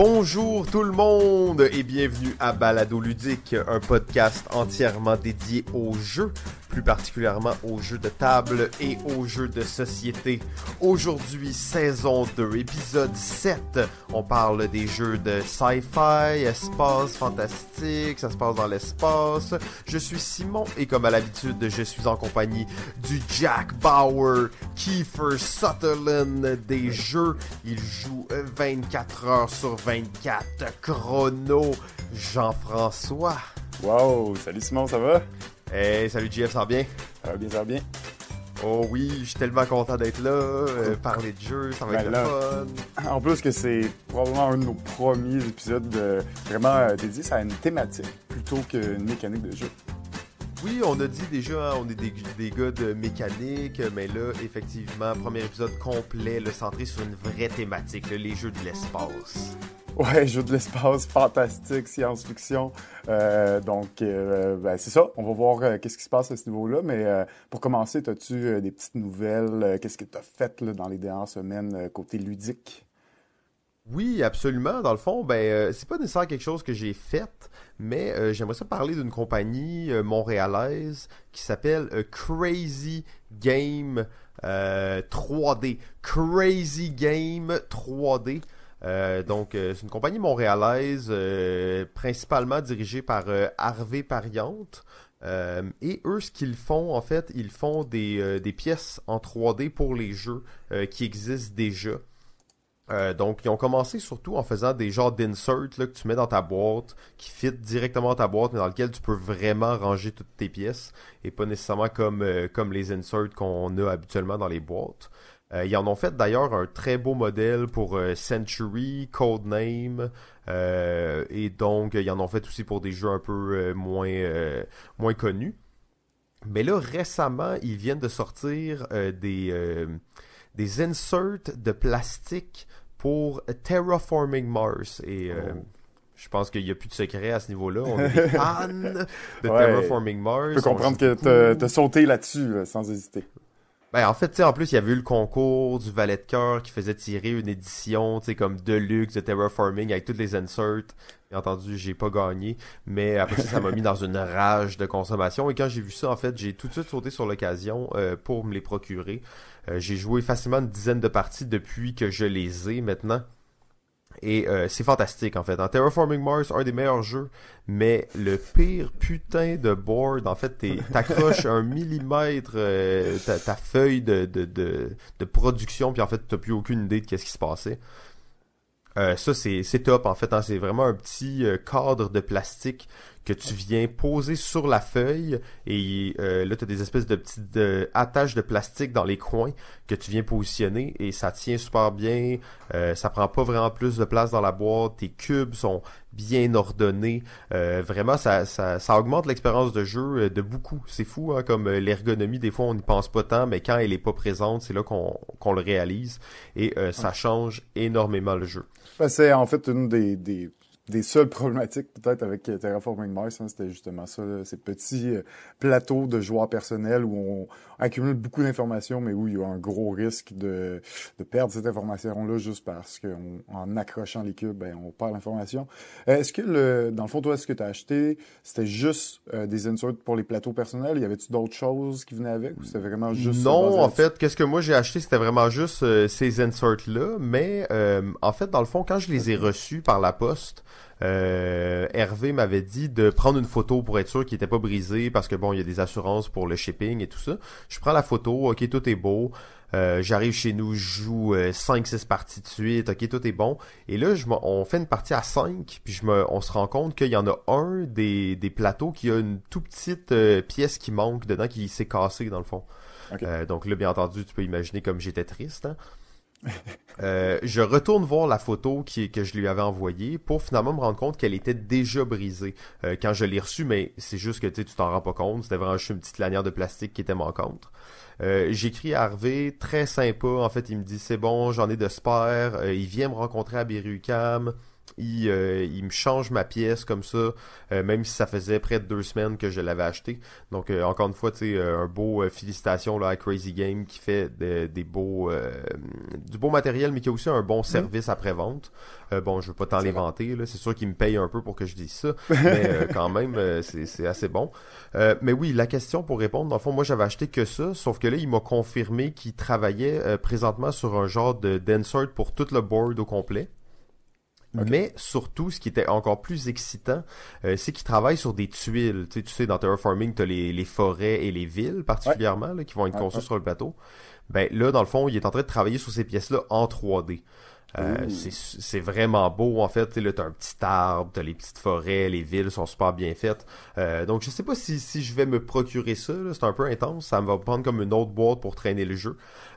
Bonjour tout le monde et bienvenue à Balado Ludique, un podcast entièrement dédié aux jeux, plus particulièrement aux jeux de table et aux jeux de société. Aujourd'hui, saison 2, épisode 7. On parle des jeux de sci-fi, espace fantastique, ça se passe dans l'espace. Je suis Simon et comme à l'habitude, je suis en compagnie du Jack Bauer, Kiefer Sutherland des jeux. Il joue 24 heures sur 24 chrono. Jean-François. Wow, salut Simon, ça va? Hey, salut JF, ça va bien? Ça va bien, ça va bien. Oh oui, je suis tellement content d'être là, euh, parler de jeu, ça va Ben être là. le fun. En plus que c'est probablement un de nos premiers épisodes de- vraiment euh, dédiés à une thématique plutôt qu'une mécanique de jeu. Oui, on a dit déjà, hein, on est des, des gars de mécanique, mais là, effectivement, premier épisode complet, le centré sur une vraie thématique, là, les jeux de l'espace. Ouais, jeu de l'espace, fantastique, science-fiction. Euh, donc, euh, ben, c'est ça. On va voir euh, qu'est-ce qui se passe à ce niveau-là. Mais pour commencer, as-tu des petites nouvelles? Qu'est-ce que tu as fait dans les dernières semaines côté ludique? Oui, absolument. Dans le fond, ben, c'est pas nécessairement quelque chose que j'ai fait, mais j'aimerais ça parler d'une compagnie montréalaise qui s'appelle Crazy Game euh, 3D. Crazy Game 3D. Euh, donc, euh, c'est une compagnie montréalaise, euh, principalement dirigée par Harvey Pariante. Et eux, ce qu'ils font, en fait, ils font des, pièces en 3D pour les jeux qui existent déjà. Donc, ils ont commencé surtout en faisant des genres d'inserts là, que tu mets dans ta boîte, qui fit directement ta boîte, mais dans lequel tu peux vraiment ranger toutes tes pièces, et pas nécessairement comme, comme les inserts qu'on a habituellement dans les boîtes. Euh, ils en ont fait d'ailleurs un très beau modèle pour euh, Century, Codename, euh, et donc ils en ont fait aussi pour des jeux un peu moins, moins connus. Mais là, récemment, ils viennent de sortir des, des inserts de plastique pour Terraforming Mars. Et Oh. je pense qu'il n'y a plus de secret à ce niveau-là. On est fans de Ouais. Terraforming Mars. Je peux comprendre que beaucoup. t'as sauté là-dessus là, sans hésiter. Ben, en fait, tu sais, en plus, il y avait eu le concours du Valet de cœur qui faisait tirer une édition, tu sais, comme Deluxe de Terraforming avec toutes les inserts. Bien entendu, j'ai pas gagné, mais après ça, ça m'a mis dans une rage de consommation. Et quand j'ai vu ça, en fait, j'ai tout de suite sauté sur l'occasion euh, pour me les procurer. Euh, j'ai joué facilement une dizaine de parties depuis que je les ai maintenant. Et euh, c'est fantastique en fait. En Terraforming Mars, un des meilleurs jeux, mais le pire putain de board, en fait, t'accroches un millimètre euh, ta, ta feuille de, de, de, de production, puis en fait, t'as plus aucune idée de qu'est-ce qui se passait. Euh, ça, c'est c'est top en fait. hein. C'est vraiment un petit euh, cadre de plastique que tu viens poser sur la feuille et euh, là, tu as des espèces de petites euh, attaches de plastique dans les coins que tu viens positionner et ça tient super bien. Euh, ça prend pas vraiment plus de place dans la boîte. Tes cubes sont bien ordonnés. Euh, vraiment, ça, ça, ça augmente l'expérience de jeu euh, de beaucoup. C'est fou, hein, comme euh, l'ergonomie, des fois, on n'y pense pas tant, mais quand elle est pas présente, c'est là qu'on qu'on le réalise et euh, ça change énormément le jeu. Ben, c'est en fait une des, des, des seules problématiques peut-être avec euh, Terraforming Mars, hein, c'était justement ça, là, ces petits euh, plateaux de joueurs personnels où on accumule beaucoup d'informations, mais où il y a un gros risque de, de perdre cette information-là juste parce qu'en accrochant les cubes, ben, on perd l'information. Euh, Est-ce que, le, dans le fond, toi, ce que tu as acheté, c'était juste euh, des inserts pour les plateaux personnels? Y avait-tu d'autres choses qui venaient avec ou c'était vraiment juste... non, en fait, qu'est-ce que moi j'ai acheté, c'était vraiment juste euh, ces inserts-là, mais euh, en fait, dans le fond, quand je les ai reçus par la poste, euh, Hervé m'avait dit de prendre une photo pour être sûr qu'il était pas brisé, parce que bon, il y a des assurances pour le shipping et tout ça. Je prends la photo, ok, tout est beau. Euh, J'arrive chez nous, je joue 5-6 parties de suite, ok, tout est bon. Et là, je on fait une partie à 5, puis je me, on se rend compte qu'il y en a un des, des plateaux qui a une tout petite euh, pièce qui manque dedans, qui s'est cassée dans le fond. Euh, donc là, bien entendu, tu peux imaginer comme j'étais triste. hein. Euh, je retourne voir la photo que je lui avais envoyée pour finalement me rendre compte qu'elle était déjà brisée euh, quand je l'ai reçue, mais c'est juste que tu t'en rends pas compte. C'était vraiment juste une petite lanière de plastique qui était manquante. Euh, J'écris à Harvey, très sympa. En fait, il me dit c'est bon, j'en ai de spare. Il vient me rencontrer à Berucam. Il, euh, il me change ma pièce comme ça, euh, même si ça faisait près de deux semaines que je l'avais acheté. Donc euh, encore une fois, tu sais, un beau félicitations là, à Crazy Game qui fait des beaux du beau matériel, mais qui a aussi un bon mm. service après-vente. bon, je veux pas tant les vanter, là. C'est sûr qu'il me paye un peu pour que je dise ça. mais quand même, c'est assez bon. mais oui, la question pour répondre, dans le fond, moi j'avais acheté que ça, sauf que là, il m'a confirmé qu'il travaillait présentement sur un genre de d'insert pour tout le board au complet. Mais surtout, ce qui était encore plus excitant, euh, c'est qu'il travaille sur des tuiles. Tu sais, tu sais dans Terraforming, tu as les, les, forêts et les villes particulièrement là, qui vont être conçues sur le plateau. Ben là, dans le fond, il est en train de travailler sur ces pièces-là en 3D. Euh, c'est vraiment beau en fait. Là, t'as un petit arbre, t'as les petites forêts, les villes sont super bien faites. Euh, donc je sais pas si, si je vais me procurer ça. C'est un peu intense. Ça me va prendre comme une autre boîte pour traîner le jeu.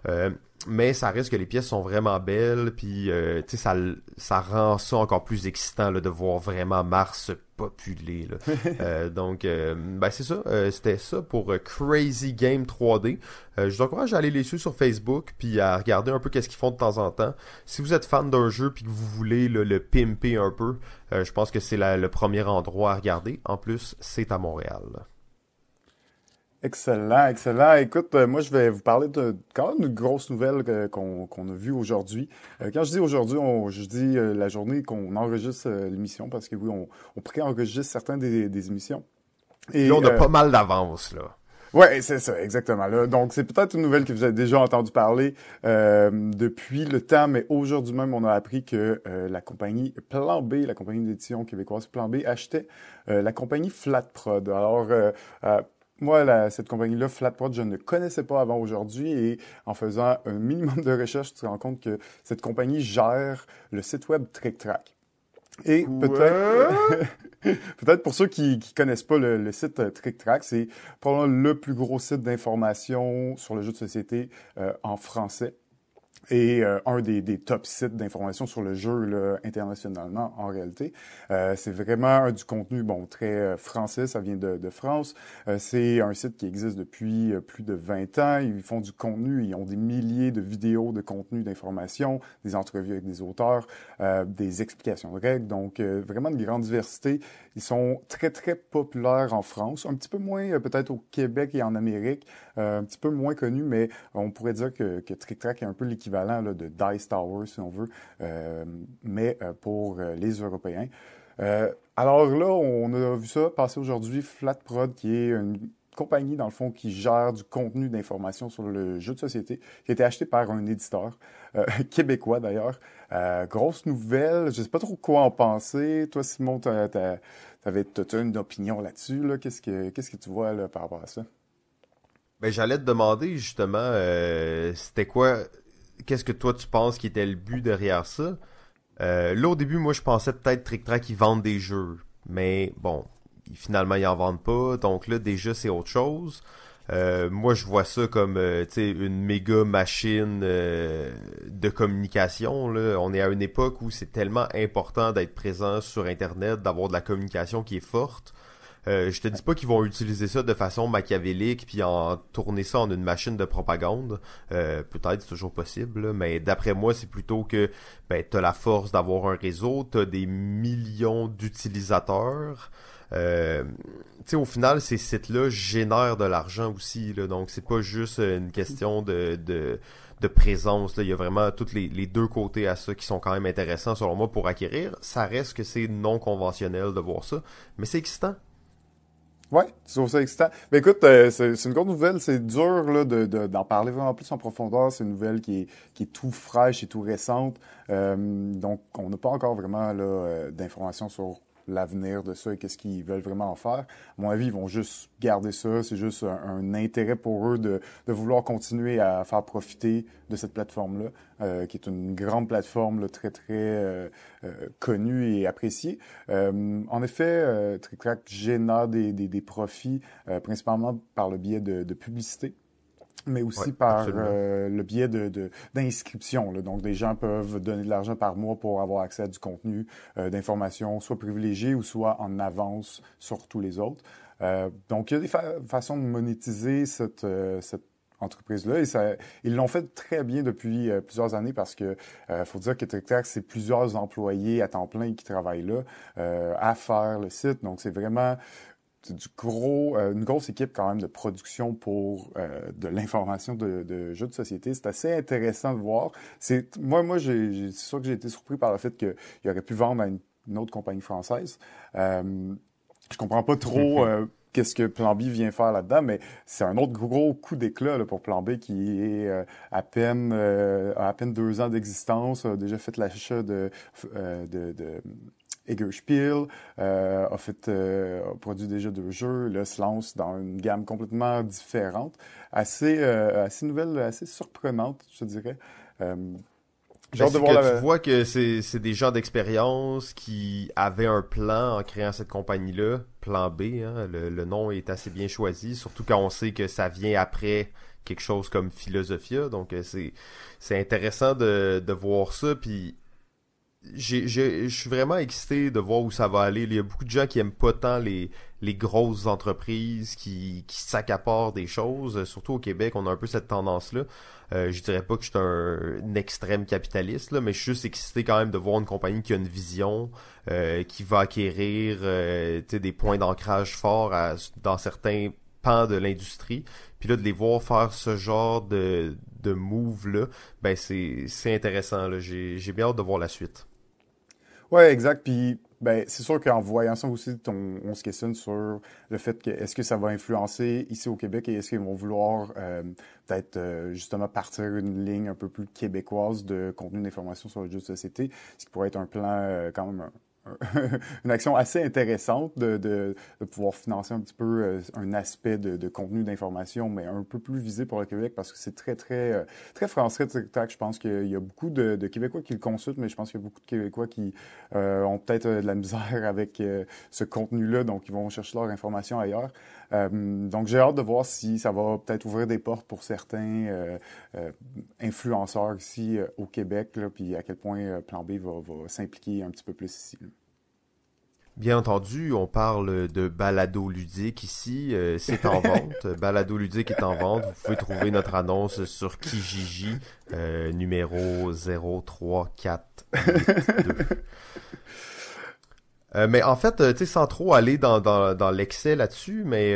Euh, mais ça reste que les pièces sont vraiment belles, puis euh, ça, ça rend ça encore plus excitant là, de voir vraiment Mars populer. Là. euh, donc, euh, ben c'est ça. Euh, c'était ça pour Crazy Game 3D. je vous encourage à aller les suivre sur Facebook, puis à regarder un peu qu'est-ce qu'ils font de temps en temps. Si vous êtes fan d'un jeu, puis que vous voulez le pimper un peu, je pense que c'est le premier endroit à regarder. En plus, c'est à Montréal. Excellent, excellent. Écoute, euh, moi, je vais vous parler de quand même une grosse nouvelle qu'on a vue aujourd'hui. Euh, quand je dis aujourd'hui, je dis euh, la journée qu'on enregistre l'émission, parce que oui, on, on pré-enregistre certains des, des, émissions. Et là, on a pas mal d'avance, là. Ouais, c'est ça, exactement. Là. Donc, c'est peut-être une nouvelle que vous avez déjà entendu parler depuis le temps, mais aujourd'hui même, on a appris que la compagnie Plan B, la compagnie d'édition québécoise Plan B, achetait la compagnie Flatprod. Alors, moi, cette compagnie-là, Flatprod, je ne connaissais pas avant aujourd'hui et en faisant un minimum de recherche, tu te rends compte que cette compagnie gère le site web TrickTrack. Et peut-être, peut-être pour ceux qui, qui connaissent pas le, site euh, TrickTrack, c'est probablement le plus gros site d'information sur le jeu de société euh, en français et euh, un des, des, top sites d'information sur le jeu là, internationalement en réalité. Euh, c'est vraiment du contenu bon très euh, français, ça vient de, de France. Euh, c'est un site qui existe depuis plus de 20 ans. Ils font du contenu, ils ont des milliers de vidéos de contenu d'information, des entrevues avec des auteurs, des explications de règles. Donc vraiment une grande diversité. Ils sont très très populaires en France, un petit peu moins peut-être au Québec et en Amérique, un petit peu moins connus, mais on pourrait dire que, que Trick Track est un peu l'équivalent de Dice Tower, si on veut, euh, mais euh, pour euh, les Européens. alors là, on a vu ça passer aujourd'hui, Flatprod, qui est une compagnie, dans le fond, qui gère du contenu d'information sur le jeu de société, qui a été acheté par un éditeur québécois, d'ailleurs. grosse nouvelle, je ne sais pas trop quoi en penser. Toi, Simon, tu avais une opinion là-dessus. Là? Qu'est-ce, que, tu vois par rapport à ça? Ben, j'allais te demander, justement, c'était quoi qu'est-ce que toi tu penses qui était le but derrière ça? Euh, là, au début, moi, je pensais peut-être Trick Track, ils vendent des jeux. Mais bon, finalement, ils en vendent pas. Donc là, déjà, c'est autre chose. Euh, moi, je vois ça comme euh, une méga machine de communication. Là. On est à une époque où c'est tellement important d'être présent sur Internet, d'avoir de la communication qui est forte. Euh, je te dis pas qu'ils vont utiliser ça de façon machiavélique puis en tourner ça en une machine de propagande. Euh, peut-être c'est toujours possible, mais d'après moi c'est plutôt que ben t'as la force d'avoir un réseau, t'as des millions d'utilisateurs. Euh, au final, ces sites-là génèrent de l'argent aussi, là, donc c'est pas juste une question de, de, de présence. Là. Il y a vraiment tous les, les, deux côtés à ça qui sont quand même intéressants selon moi pour acquérir. Ça reste que c'est non conventionnel de voir ça, mais c'est excitant. Ouais, tu trouves ça excitant. Mais écoute, euh, c'est une grande nouvelle. C'est dur d'en de, parler vraiment plus en profondeur. C'est une nouvelle qui est, qui est tout fraîche et tout récente. Euh, donc, on n'a pas encore vraiment euh, d'informations sur l'avenir de ça et qu'est-ce qu'ils veulent vraiment en faire. À mon avis, ils vont juste garder ça. C'est juste un, intérêt pour eux de, vouloir continuer à faire profiter de cette plateforme-là, euh, qui est une grande plateforme très, très euh, euh, connue et appréciée. En effet, TrickTrack génère des, profits principalement par le biais de publicité mais aussi par euh, le biais de d'inscription. Donc, des gens peuvent donner de l'argent par mois pour avoir accès à du contenu euh, d'information, soit privilégié ou soit en avance sur tous les autres. Euh, donc, il y a des façons de monétiser cette, cette entreprise-là. Et ça, ils l'ont fait très bien depuis plusieurs années parce que faut dire que TikTok, c'est plusieurs employés à temps plein qui travaillent là à faire le site. Donc, c'est vraiment du gros, euh, une grosse équipe quand même de production pour euh, de l'information de, jeux de société. C'est assez intéressant de voir. C'est moi, moi, c'est sûr que j'ai été surpris par le fait qu'il aurait pu vendre à une, autre compagnie française. Euh, je comprends pas trop. Euh, qu'est-ce que Plan B vient faire là-dedans, mais c'est un autre gros coup d'éclat pour Plan B qui est à peine à peine deux ans d'existence, a déjà fait l'achat de, de, de Eggerspiel, euh, a fait, euh, a produit déjà deux jeux, là se lance dans une gamme complètement différente, assez, euh, assez nouvelle, assez surprenante, je dirais. Euh, Genre de voir que Tu vois que c'est des gens d'expérience qui avaient un plan en créant cette compagnie-là, plan B. Hein, le, le, nom est assez bien choisi, surtout quand on sait que ça vient après quelque chose comme Philosophia. Donc c'est c'est intéressant de, de voir ça. Puis je suis vraiment excité de voir où ça va aller. Il y a beaucoup de gens qui aiment pas tant les, les grosses entreprises qui, qui s'accaparent des choses. Surtout au Québec, on a un peu cette tendance-là. Euh, je dirais pas que je suis un, extrême capitaliste, là, mais je suis juste excité quand même de voir une compagnie qui a une vision, euh, qui va acquérir euh, des points d'ancrage forts dans certains pans de l'industrie. Puis là, de les voir faire ce genre de, de move-là, ben c'est intéressant. J'ai bien hâte de voir la suite. Oui, exact. Puis, ben, c'est sûr qu'en voyant ça aussi, on, se questionne sur le fait que est-ce que ça va influencer ici au Québec et est-ce qu'ils vont vouloir euh, peut-être euh, justement partir une ligne un peu plus québécoise de contenu d'information sur le jeu de société, ce qui pourrait être un plan euh, quand même une action assez intéressante de, de, de, pouvoir financer un petit peu euh, un aspect de, de contenu d'information, mais un peu plus visé pour le Québec parce que c'est très, très, euh, très français TikTok. Je pense qu'il y a beaucoup de, Québécois qui le consultent, mais je pense qu'il y a beaucoup de Québécois qui euh, ont peut-être de la misère avec ce contenu-là, donc ils vont chercher leur information ailleurs. donc j'ai hâte de voir si ça va peut-être ouvrir des portes pour certains influenceurs ici au Québec, là, puis à quel point Plan B va, va s'impliquer un petit peu plus ici. Bien entendu, on parle de balado ludique ici. Euh, c'est en vente. balado ludique est en vente. Vous pouvez trouver notre annonce sur Kijiji, euh, numéro 03482. Euh, mais en fait, tu sais, sans trop aller dans, dans, dans l'excès là-dessus, mais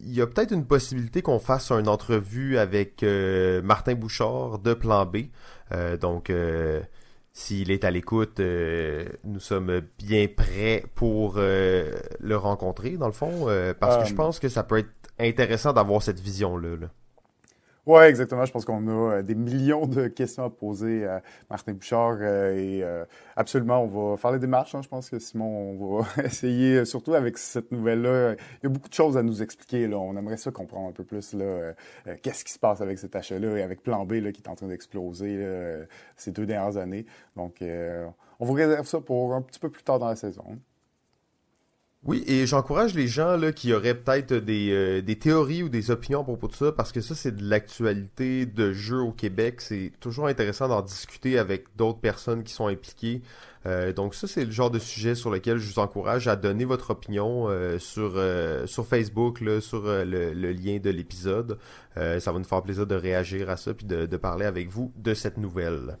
il y a peut-être une possibilité qu'on fasse une entrevue avec Martin Bouchard de Plan B. donc, s'il est à l'écoute, euh, nous sommes bien prêts pour euh, le rencontrer, dans le fond, euh, parce que je pense que ça peut être intéressant d'avoir cette vision-là. là oui, exactement. Je pense qu'on a euh, des millions de questions à poser à Martin Bouchard euh, et euh, absolument, on va faire les démarches. Hein. Je pense que Simon, on va essayer, surtout avec cette nouvelle-là, il y a beaucoup de choses à nous expliquer. Là. On aimerait ça comprendre un peu plus là, qu'est-ce qui se passe avec cet achat-là et avec Plan B là, qui est en train d'exploser ces deux dernières années. Donc, on vous réserve ça pour un petit peu plus tard dans la saison. Oui, et j'encourage les gens là qui auraient peut-être des, euh, des théories ou des opinions à propos de ça, parce que ça, c'est de l'actualité de jeu au Québec. C'est toujours intéressant d'en discuter avec d'autres personnes qui sont impliquées. Euh, donc ça, c'est le genre de sujet sur lequel je vous encourage à donner votre opinion euh, sur sur Facebook, là, sur le, le, lien de l'épisode. ça va nous faire plaisir de réagir à ça puis de, de parler avec vous de cette nouvelle.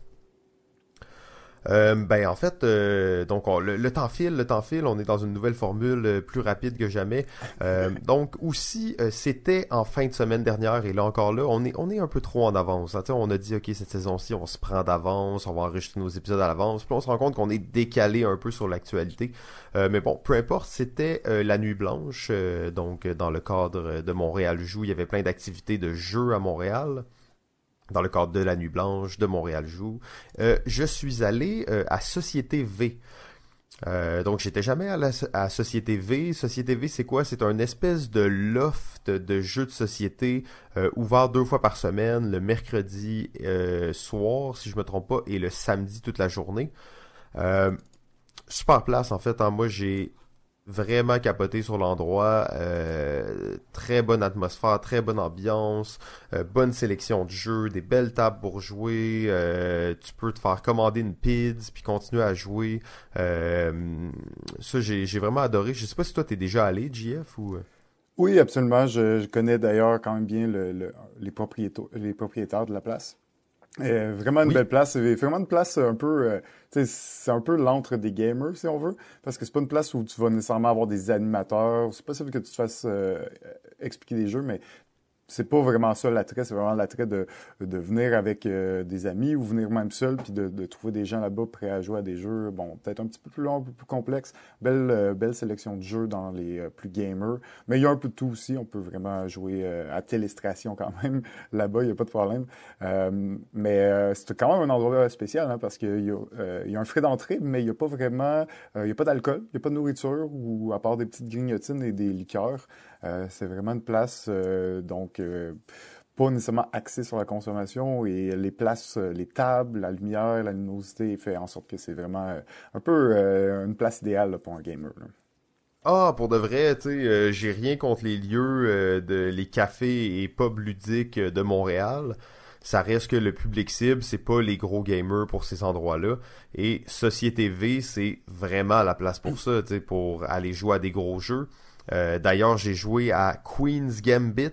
Euh, ben en fait, euh, donc le, temps file, le temps file, on est dans une nouvelle formule euh, plus rapide que jamais. donc aussi, c'était en fin de semaine dernière et là encore là, on est on est un peu trop en avance. Hein. On a dit ok cette saison-ci, on se prend d'avance, on va enregistrer nos épisodes à l'avance, puis on se rend compte qu'on est décalé un peu sur l'actualité. mais bon, peu importe, c'était la nuit blanche, donc dans le cadre de Montréal Joue, il y avait plein d'activités de jeux à Montréal dans le cadre de la Nuit Blanche, de Montréal Joue. Euh, je suis allé euh, à Société V. Euh, donc j'étais jamais à, à Société V. Société V, c'est quoi? C'est un espèce de loft de jeux de société ouvert deux fois par semaine, le mercredi soir, si je me trompe pas, et le samedi toute la journée. super place en fait. Hein. Moi j'ai vraiment capoté sur l'endroit. Euh, très bonne atmosphère, très bonne ambiance, euh, bonne sélection de jeux, des belles tables pour jouer. Euh, tu peux te faire commander une PIDS puis continuer à jouer. ça, j'ai vraiment adoré. Je sais pas si toi t'es déjà allé, JF ou. Oui, absolument. Je, connais d'ailleurs quand même bien le, les, propriétaires, les propriétaires de la place. Vraiment une belle place. Vraiment une place un peu, c'est un peu l'entre des gamers si on veut, parce que c'est pas une place où tu vas nécessairement avoir des animateurs. C'est possible que tu te fasses expliquer des jeux, mais c'est pas vraiment ça l'attrait, c'est vraiment l'attrait de, de venir avec euh, des amis ou venir même seul, puis de, de trouver des gens là-bas prêts à jouer à des jeux, bon, peut-être un petit peu plus long, un peu plus complexe. Belle, euh, belle sélection de jeux dans les euh, plus gamers. Mais il y a un peu de tout aussi, on peut vraiment jouer à télestration quand même. Là-bas, il n'y a pas de problème. mais c'est quand même un endroit spécial, hein, parce qu'il y, y a un frais d'entrée, mais il n'y a pas vraiment, il n'y a pas d'alcool, il n'y a pas de nourriture, ou à part des petites grignotines et des liqueurs. Euh, c'est vraiment une place, euh, donc, euh, pas nécessairement axée sur la consommation et les places, les tables, la lumière, la luminosité fait en sorte que c'est vraiment un peu une place idéale pour un gamer. Ah, pour de vrai, tu sais, j'ai rien contre les lieux de les cafés et pubs ludiques de Montréal. Ça reste que le public cible, c'est pas les gros gamers pour ces endroits-là. Et Société V, c'est vraiment la place pour ça, tu sais, pour aller jouer à des gros jeux. Euh, d'ailleurs, j'ai joué à Queen's Gambit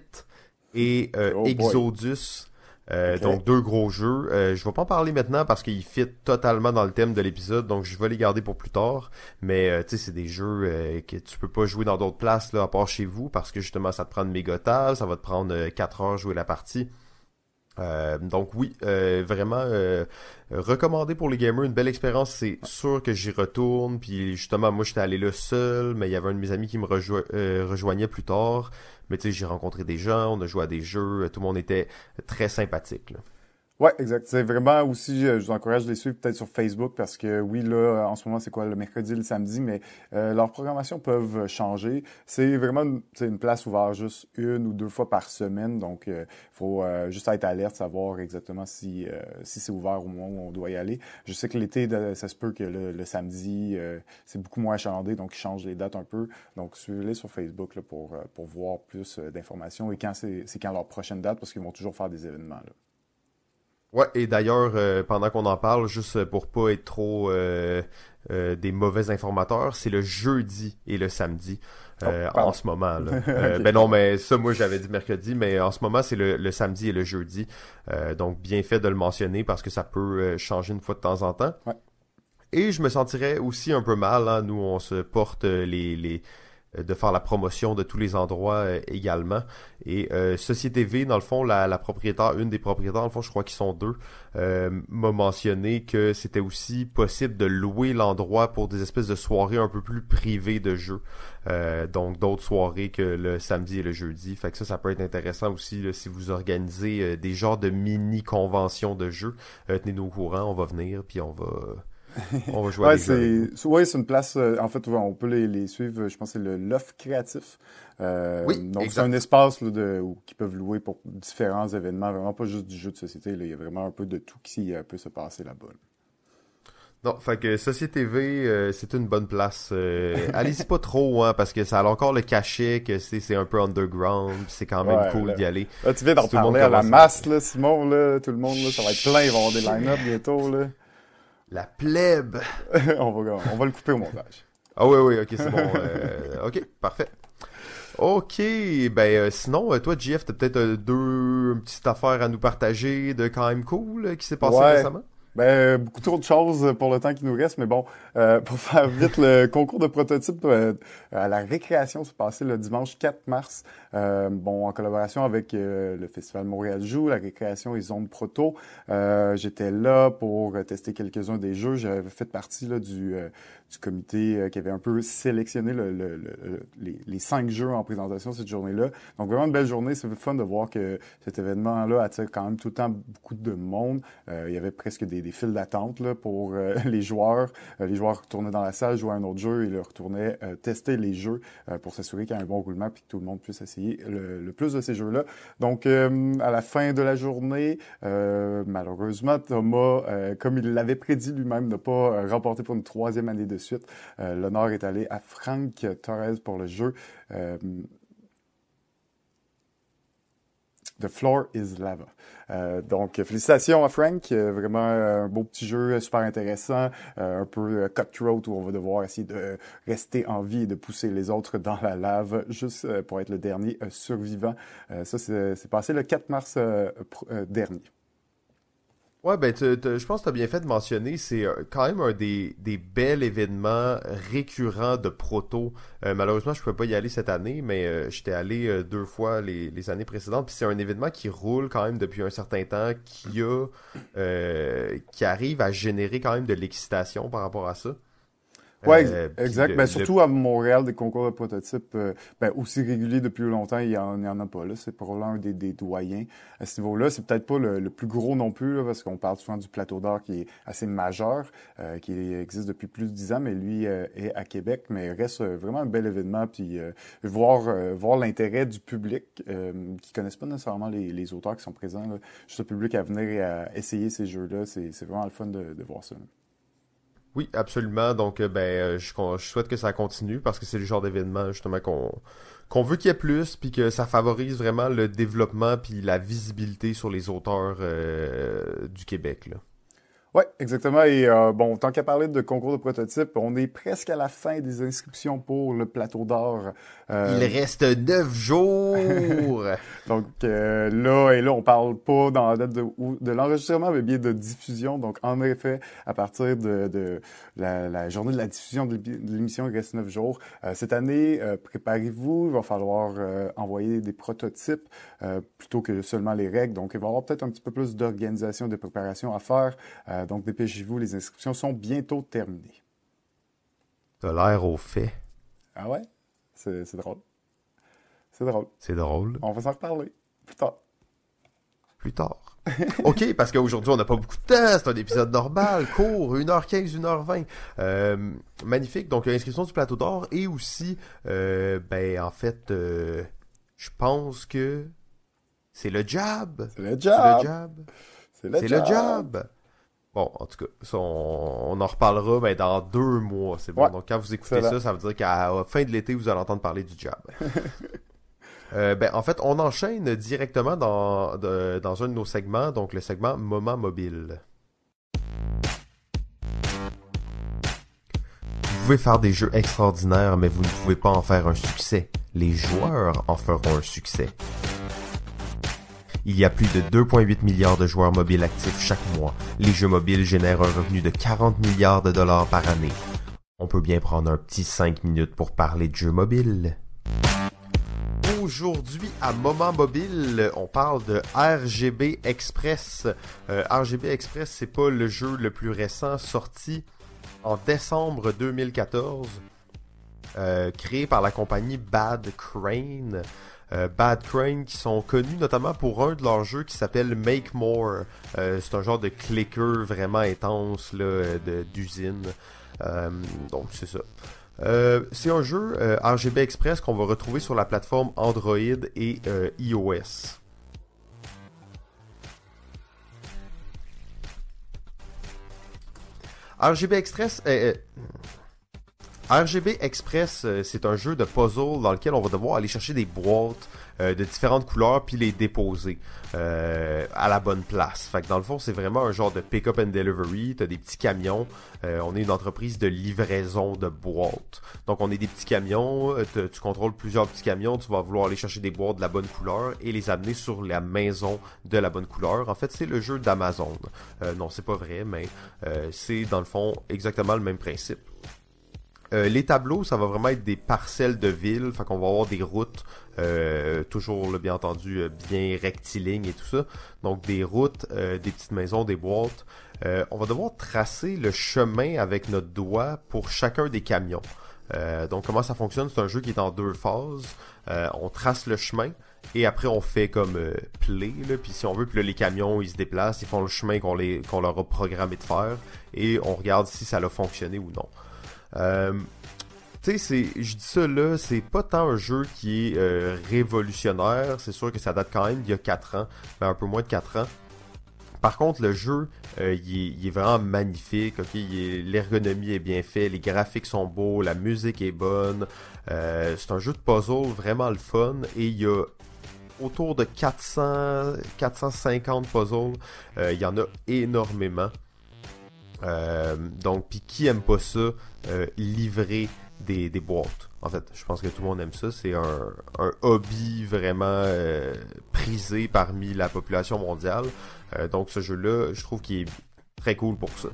et euh, oh Exodus. Euh, donc deux gros jeux. je vais pas en parler maintenant parce qu'ils fit totalement dans le thème de l'épisode, donc je vais les garder pour plus tard. Mais tu sais, c'est des jeux que tu peux pas jouer dans d'autres places là, à part chez vous parce que justement ça te prend une méga ça va te prendre 4 heures jouer la partie. Euh, donc oui, euh, vraiment euh, recommandé pour les gamers, une belle expérience, c'est sûr que j'y retourne, puis justement moi j'étais allé là seul, mais il y avait un de mes amis qui me rejoignait plus tard, mais tu sais j'ai rencontré des gens, on a joué à des jeux, tout le monde était très sympathique. Ouais, exact. C'est vraiment aussi, euh, je vous encourage de les suivre peut-être sur Facebook parce que oui, là, en ce moment, c'est quoi, le mercredi, le samedi, mais euh, leurs programmations peuvent changer. C'est vraiment une, une place ouverte juste une ou deux fois par semaine, donc il euh, faut euh, juste être alerte, savoir exactement si si c'est ouvert au moment où on doit y aller. Je sais que l'été, ça se peut que le, samedi, c'est beaucoup moins achalandé, donc ils changent les dates un peu. Donc suivez-les sur Facebook là, pour pour voir plus d'informations et quand c'est quand leur prochaine date parce qu'ils vont toujours faire des événements là. Ouais, et d'ailleurs, euh, pendant qu'on en parle, juste pour pas être trop euh, euh, des mauvais informateurs, c'est le jeudi et le samedi oh, en ce moment. Là. ben non, mais ça, moi, j'avais dit mercredi, mais en ce moment, c'est le, samedi et le jeudi. donc, bien fait de le mentionner parce que ça peut changer une fois de temps en temps. Ouais. Et je me sentirais aussi un peu mal, hein, nous, on se porte les, les euh, de faire la promotion de tous les endroits euh, également. Et euh, Société V, dans le fond, la, la, propriétaire, une des propriétaires, dans le fond, je crois qu'ils sont deux, euh, m'a mentionné que c'était aussi possible de louer l'endroit pour des espèces de soirées un peu plus privées de jeux. donc d'autres soirées que le samedi et le jeudi. Fait que ça, ça peut être intéressant aussi si vous organisez des genres de mini conventions de jeux. Tenez-nous au courant, on va venir puis on va on va jouer ouais, c'est, ouais, c'est une place. Euh, en fait, on peut les, les, suivre. Je pense que c'est le Loft Créatif. Euh, oui, donc c'est un espace là, de, peuvent louer pour différents événements, vraiment pas juste du jeu de société. Là. Il y a vraiment un peu de tout qui euh, peut se passer là-bas. Non, fait que Société V, euh, c'est une bonne place. Euh, allez-y pas trop, hein, parce que ça a encore le cachet que c'est, c'est un peu underground, c'est quand même cool d'y aller. Là, tu viens d'en parler à la masse, là, Simon, là, tout le monde, là, ça va être plein, ils vont avoir des line-up bientôt, là. La plèbe. on, va, on va le couper au montage. Ah oui, oui, ok, c'est bon. Euh, ok, parfait. Ok, ben euh, sinon, euh, toi, JF, t'as peut-être deux petites affaires à nous partager de quand même cool qui s'est passé récemment? Ben, beaucoup trop de choses pour le temps qui nous reste, mais bon, euh, pour faire vite, le concours de prototype euh, à la récréation s'est passé le dimanche 4 mars, euh, bon, en collaboration avec le Festival Montréal Joue, la récréation et Zone Proto. J'étais là pour tester quelques-uns des jeux. J'avais fait partie là, du, du comité qui avait un peu sélectionné le, le, les, les, cinq jeux en présentation cette journée-là. Donc, vraiment une belle journée. C'est fun de voir que cet événement-là attire quand même tout le temps beaucoup de monde. il y avait presque des des, files d'attente pour euh, les joueurs. Euh, les joueurs retournaient dans la salle, jouaient un autre jeu et leur retournaient euh, tester les jeux pour s'assurer qu'il y a un bon roulement puis que tout le monde puisse essayer le, plus de ces jeux-là. Donc, à la fin de la journée, malheureusement, Thomas, comme il l'avait prédit lui-même, n'a pas remporté pour une troisième année de suite. L'honneur est allé à Frank Torres pour le jeu. The Floor is Lava. donc, félicitations à Frank. vraiment un beau petit jeu, super intéressant, un peu cutthroat où on va devoir essayer de rester en vie et de pousser les autres dans la lave juste pour être le dernier survivant. ça, c'est passé le 4 mars dernier. Ouais, ben, je pense que tu as bien fait de mentionner, c'est euh, quand même un des, des bels événements récurrents de proto. Euh, malheureusement, je ne pouvais pas y aller cette année, mais euh, j'étais allé deux fois les, les années précédentes. Puis c'est un événement qui roule quand même depuis un certain temps, qui a, qui arrive à générer quand même de l'excitation par rapport à ça. Oui, euh, exact. ben, surtout à Montréal, des concours de prototypes euh, ben, aussi réguliers depuis longtemps, il n'y en, en, a pas. là. C'est probablement un des, des, doyens à ce niveau-là. C'est peut-être pas le, plus gros non plus, là, parce qu'on parle souvent du plateau d'or qui est assez majeur, euh, qui existe depuis plus de dix ans, mais lui est à Québec. Mais il reste vraiment un bel événement. Puis voir, voir l'intérêt du public qui connaissent pas nécessairement les, les, auteurs qui sont présents, là, juste le public à venir et à essayer ces jeux-là, c'est vraiment le fun de, de voir ça. Oui, absolument. Donc, euh, ben, euh, je, souhaite que ça continue parce que c'est le genre d'événement justement qu'on veut qu'il y ait plus, puis que ça favorise vraiment le développement puis la visibilité sur les auteurs euh, du Québec. Oui, exactement. Et bon, tant qu'à parler de concours de prototypes, on est presque à la fin des inscriptions pour le plateau d'or. Euh... Il reste neuf jours. donc euh, là et là, on parle pas dans la date de, de l'enregistrement, mais bien de diffusion. Donc en effet, à partir de, de la, la, journée de la diffusion de l'émission, il reste neuf jours. Euh, cette année, préparez-vous. Il va falloir envoyer des prototypes plutôt que seulement les règles. Donc il va y avoir peut-être un petit peu plus d'organisation, de préparation à faire. Donc, dépêchez-vous, les inscriptions sont bientôt terminées. T'as l'air au fait. Ah ouais? C'est drôle. C'est drôle. C'est drôle. On va s'en reparler plus tard. Plus tard. OK, parce qu'aujourd'hui, on n'a pas beaucoup de temps. C'est un épisode normal, court, 1h15, 1h20. Euh, magnifique. Donc, l'inscription du plateau d'or et aussi, euh, ben, en fait, je pense que c'est le job. C'est le job. C'est le job. C'est le, job. Bon, en tout cas, on, en reparlera dans deux mois, c'est bon. Donc quand vous écoutez ça, ça veut dire qu'à la fin de l'été, vous allez entendre parler du job. euh, ben, en fait, on enchaîne directement dans, dans un de nos segments, donc le segment Moment mobile. Vous pouvez faire des jeux extraordinaires, mais vous ne pouvez pas en faire un succès. Les joueurs en feront un succès. Il y a plus de 2,8 milliards de joueurs mobiles actifs chaque mois. Les jeux mobiles génèrent un revenu de 40 milliards de dollars par année. On peut bien prendre un petit 5 minutes pour parler de jeux mobiles. Aujourd'hui, à Moment Mobile, on parle de RGB Express. Euh, RGB Express, c'est pas le jeu le plus récent, sorti en décembre 2014, euh, créé par la compagnie Bad Crane. Euh, Bad Crane qui sont connus notamment pour un de leurs jeux qui s'appelle Make More. Euh, c'est un genre de clicker vraiment intense là, d'usine. Euh, donc c'est ça. c'est un jeu RGB Express qu'on va retrouver sur la plateforme Android et iOS. RGB Express, RGB Express, euh, c'est un jeu de puzzle dans lequel on va devoir aller chercher des boîtes euh, de différentes couleurs puis les déposer euh, à la bonne place. Fait que dans le fond, c'est vraiment un genre de pick-up and delivery. T'as des petits camions. on est une entreprise de livraison de boîtes. Donc on est des petits camions. tu contrôles plusieurs petits camions. Tu vas vouloir aller chercher des boîtes de la bonne couleur et les amener sur la maison de la bonne couleur. En fait, c'est le jeu d'Amazon. non, c'est pas vrai, mais c'est dans le fond exactement le même principe. Euh, les tableaux, ça va vraiment être des parcelles de ville, fait qu'on va avoir des routes, euh, toujours bien entendu euh, bien rectilignes et tout ça. Donc des routes, des petites maisons, des boîtes. on va devoir tracer le chemin avec notre doigt pour chacun des camions. donc comment ça fonctionne? C'est un jeu qui est en deux phases. on trace le chemin et après on fait comme play là, puis si on veut, puis là les camions ils se déplacent, ils font le chemin qu'on les qu'on leur a programmé de faire et on regarde si ça a fonctionné ou non. Euh, tu sais, je dis ça là, c'est pas tant un jeu qui est euh, révolutionnaire. C'est sûr que ça date quand même d'il y a 4 ans, mais un peu moins de 4 ans. Par contre, le jeu, euh, il, est, vraiment magnifique. L'ergonomie est bien faite, les graphiques sont beaux, la musique est bonne. c'est un jeu de puzzle vraiment le fun et il y a autour de 400, 450 puzzles. Il y en a énormément. Donc, puis qui aime pas ça, livrer des, des, boîtes? En fait, je pense que tout le monde aime ça. C'est un, un, hobby vraiment prisé parmi la population mondiale. donc, ce jeu-là, je trouve qu'il est très cool pour ça.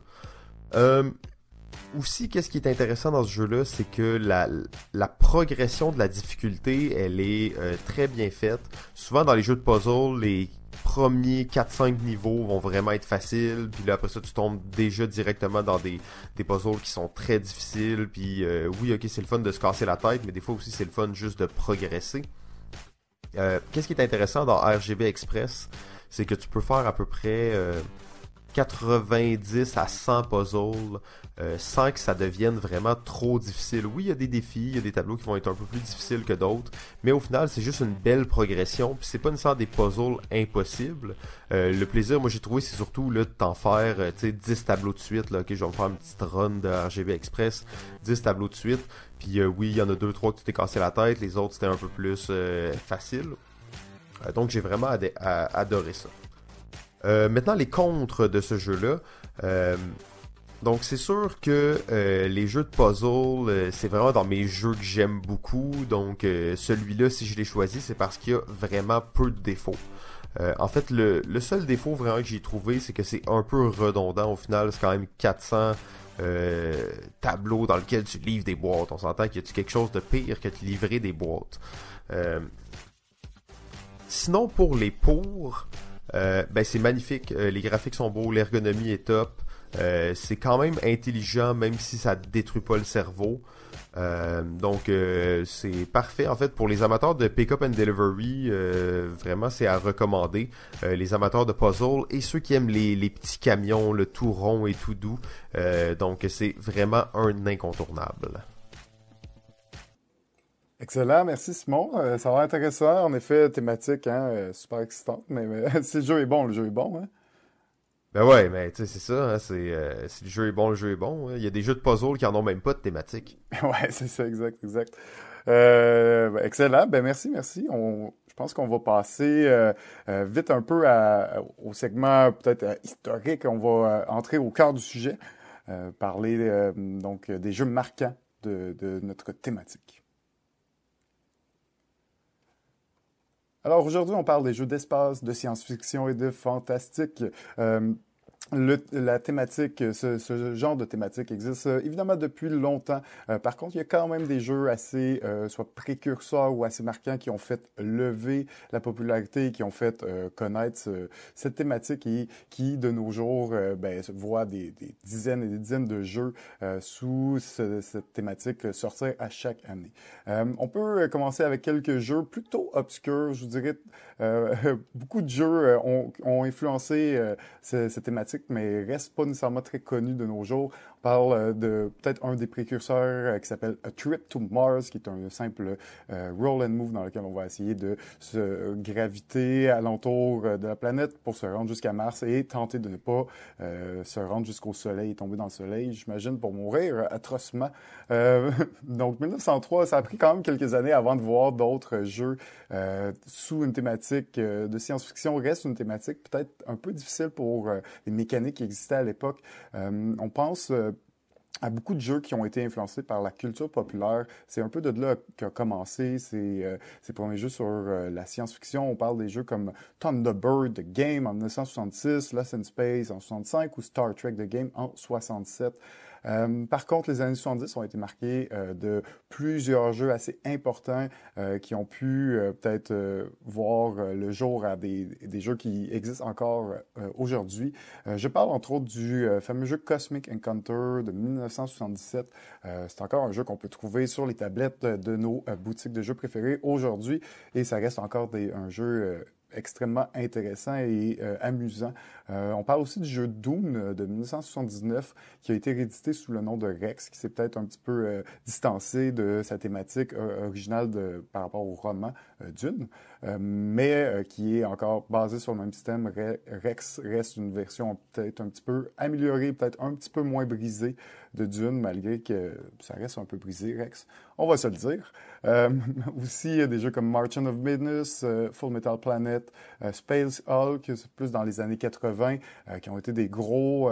Euh, aussi, qu'est-ce qui est intéressant dans ce jeu-là, c'est que la, la, progression de la difficulté, elle est euh, très bien faite. Souvent dans les jeux de puzzle, les premiers 4-5 niveaux vont vraiment être faciles, puis là après ça tu tombes déjà directement dans des, des puzzles qui sont très difficiles, puis euh, oui ok c'est le fun de se casser la tête, mais des fois aussi c'est le fun juste de progresser. Euh, qu'est-ce qui est intéressant dans RGB Express, c'est que tu peux faire à peu près 90 à 100 puzzles euh, sans que ça devienne vraiment trop difficile. Oui, il y a des défis, il y a des tableaux qui vont être un peu plus difficiles que d'autres, mais au final, c'est juste une belle progression. Puis c'est pas une sorte des puzzles impossibles. Euh, le plaisir, moi j'ai trouvé, c'est surtout de t'en faire euh, tu sais 10 tableaux de suite. Là, ok, je vais me faire une petite run de RGB Express, 10 tableaux de suite. Puis oui, il y en a deux, trois que tu t'es cassé la tête, les autres c'était un peu plus facile. donc j'ai vraiment adoré ça. Euh, maintenant, les contres de ce jeu-là. Euh, donc, c'est sûr que euh, les jeux de puzzle, c'est vraiment dans mes jeux que j'aime beaucoup. Donc, celui-là, si je l'ai choisi, c'est parce qu'il y a vraiment peu de défauts. en fait, le, seul défaut vraiment que j'ai trouvé, c'est que c'est un peu redondant. Au final, c'est quand même 400 tableaux dans lesquels tu livres des boîtes. On s'entend qu'il y a quelque chose de pire que de livrer des boîtes? sinon, pour les pour, euh, ben c'est magnifique, euh, les graphiques sont beaux, l'ergonomie est top. Euh, c'est quand même intelligent, même si ça détruit pas le cerveau. donc c'est parfait en fait pour les amateurs de pick-up and delivery. vraiment, c'est à recommander. les amateurs de puzzle et ceux qui aiment les, les petits camions, le tout rond et tout doux. donc c'est vraiment un incontournable. Excellent, merci Simon. Euh, ça va être intéressant, en effet, thématique, hein, euh, super excitante, mais, si le jeu est bon, le jeu est bon. Hein? Ben ouais, mais tu sais, c'est ça, hein, c'est, euh, si le jeu est bon, le jeu est bon. Hein. Il y a des jeux de puzzle qui en ont même pas de thématique. ouais, c'est ça, exact, exact. Ben, excellent, ben merci, merci. On, je pense qu'on va passer vite un peu au segment peut-être historique. On va entrer au cœur du sujet, parler donc des jeux marquants de, de notre thématique. Alors aujourd'hui, on parle des jeux d'espace, de science-fiction et de fantastique. Euh, le, la thématique, ce, ce, genre de thématique existe euh, évidemment depuis longtemps. Euh, par contre, il y a quand même des jeux assez, euh, soit précurseurs ou assez marquants, qui ont fait lever la popularité, qui ont fait connaître cette thématique et qui, de nos jours, ben, voit des, des, dizaines et des dizaines de jeux sous cette thématique sortir à chaque année. on peut commencer avec quelques jeux plutôt obscurs, je vous dirais. beaucoup de jeux ont, ont influencé cette thématique mais reste pas nécessairement très connu de nos jours. On parle euh, de peut-être un des précurseurs euh, qui s'appelle A Trip to Mars, qui est un simple euh, roll and move dans lequel on va essayer de se graviter alentour de la planète pour se rendre jusqu'à Mars et tenter de ne pas se rendre jusqu'au Soleil et tomber dans le Soleil, j'imagine, pour mourir atrocement. donc 1903, ça a pris quand même quelques années avant de voir d'autres jeux sous une thématique de science-fiction. Reste une thématique peut-être un peu difficile pour les mécaniques qui existaient à l'époque. Euh, on pense euh, à beaucoup de jeux qui ont été influencés par la culture populaire. C'est un peu de là qu'a commencé ces, euh, ces premiers jeux sur la science-fiction. On parle des jeux comme Thunderbird The Game en 1966, Lost in Space en 65 ou Star Trek The Game en 67. Euh, par contre, les années 70 ont été marquées euh, de plusieurs jeux assez importants euh, qui ont pu peut-être voir le jour à des, jeux qui existent encore aujourd'hui. je parle entre autres du fameux jeu Cosmic Encounter de 1977. C'est encore un jeu qu'on peut trouver sur les tablettes de nos boutiques de jeux préférés aujourd'hui et ça reste encore des, un jeu extrêmement intéressant et amusant. Euh, on parle aussi du jeu Dune euh, de 1979 qui a été réédité sous le nom de Rex, qui s'est peut-être un petit peu distancé de sa thématique originale de, par rapport au roman Dune. mais qui est encore basé sur le même système. Rex reste une version peut-être un petit peu améliorée, peut-être un petit peu moins brisée de Dune, malgré que ça reste un peu brisé, Rex. On va se le dire. Euh, aussi, des jeux comme Marchand of Midness, euh, Full Metal Planet, euh, Space Hulk, plus dans les années 80, qui ont été des gros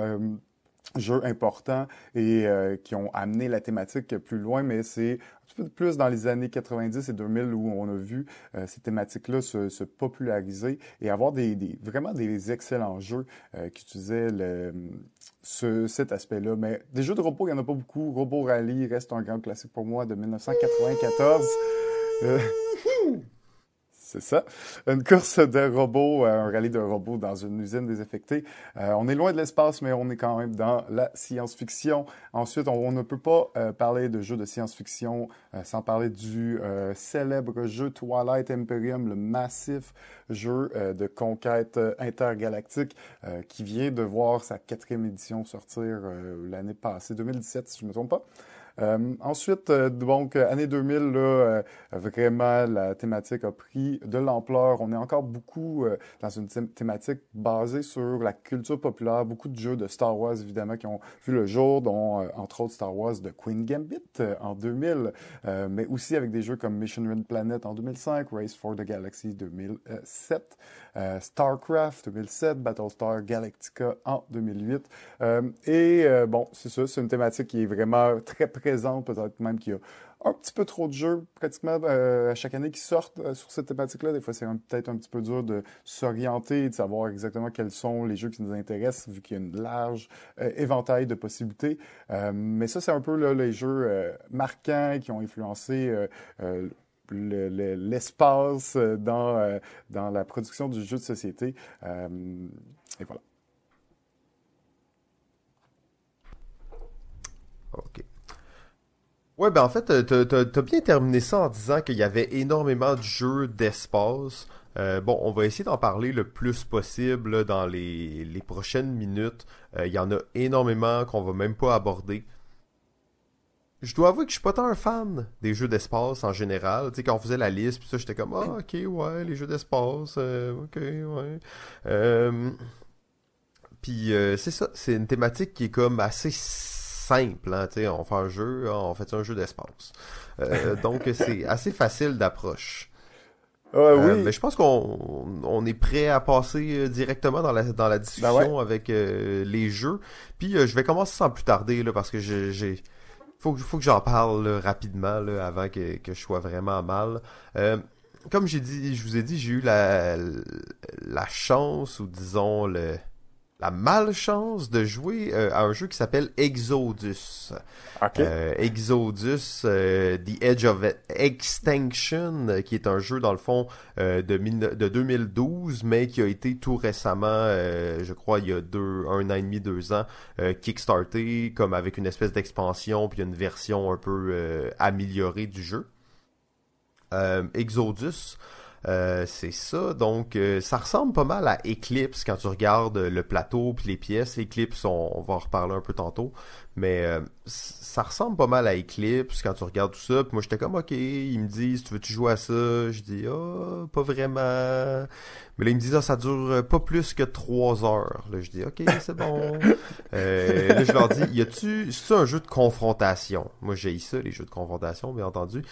jeux importants et qui ont amené la thématique plus loin, mais c'est un petit peu plus dans les années 90 et 2000 où on a vu ces thématiques-là se, populariser et avoir des, vraiment des excellents jeux qui utilisaient ce, cet aspect-là. Mais des jeux de robots, il n'y en a pas beaucoup. Robo Rally reste un grand classique pour moi de 1994. C'est ça. Une course de robots, euh, un rallye de robots dans une usine désaffectée. Euh, on est loin de l'espace, mais on est quand même dans la science-fiction. Ensuite, on, ne peut pas euh, parler de jeux de science-fiction sans parler du célèbre jeu Twilight Imperium, le massif jeu de conquête intergalactique qui vient de voir sa quatrième édition sortir l'année passée, 2017 si je ne me trompe pas. Euh, ensuite, euh, donc, euh, année 2000, là, vraiment, la thématique a pris de l'ampleur. On est encore beaucoup dans une thématique basée sur la culture populaire. Beaucoup de jeux de Star Wars, évidemment, qui ont vu le jour, dont, entre autres, Star Wars de Queen Gambit en 2000, mais aussi avec des jeux comme Mission Red Planet en 2005, Race for the Galaxy 2007. Euh, StarCraft 2007, Battlestar Galactica en 2008. Euh, et euh, bon, c'est ça, c'est une thématique qui est vraiment très présente, peut-être même qu'il y a un petit peu trop de jeux pratiquement à chaque année qui sortent sur cette thématique-là. Des fois, c'est peut-être un petit peu dur de s'orienter et de savoir exactement quels sont les jeux qui nous intéressent, vu qu'il y a une large éventail de possibilités. mais ça, c'est un peu là, les jeux marquants qui ont influencé l'espace dans, euh, dans la production du jeu de société. Euh, et voilà. OK. Ouais, ben en fait, t'as as bien terminé ça en disant qu'il y avait énormément de jeux d'espace. Euh, bon, on va essayer d'en parler le plus possible dans les, les prochaines minutes. Il y en a énormément qu'on va même pas aborder je dois avouer que je suis pas tant un fan des jeux d'espace en général. Tu sais, quand on faisait la liste, puis ça, j'étais comme, ah, ok, ouais, les jeux d'espace, euh, ok, ouais. Euh, puis euh, c'est ça, c'est une thématique qui est comme assez simple, hein, on fait un jeu, ah, on fait un jeu d'espace. donc c'est assez facile d'approche. oui. mais je pense qu'on on est prêt à passer directement dans la, dans la ben discussion avec les jeux. Puis je vais commencer sans plus tarder là, parce que j'ai faut, faut que j'en parle rapidement avant que, que, je sois vraiment mal. Euh, comme j'ai dit, je vous ai dit, j'ai eu la chance ou disons le la malchance de jouer euh, à un jeu qui s'appelle Exodus. Euh, Exodus, euh, The Edge of Extinction, qui est un jeu dans le fond de, de 2012, mais qui a été tout récemment, je crois, il y a deux, un an et demi, deux ans, kickstarté comme avec une espèce d'expansion puis une version un peu améliorée du jeu. Exodus. Euh, c'est ça. Donc, euh, ça ressemble pas mal à Eclipse quand tu regardes le plateau puis les pièces. Eclipse, on, va en reparler un peu tantôt. Mais euh, ça ressemble pas mal à Eclipse quand tu regardes tout ça. Puis moi, j'étais comme, OK, ils me disent, tu veux-tu jouer à ça? Je dis, ah, oh, pas vraiment. Mais là, ils me disent, ah, ça dure pas plus que trois heures. Là, je dis, OK, c'est bon. là, je leur dis, y a-tu, c'est un jeu de confrontation? Moi, j'ai ça, les jeux de confrontation, bien entendu.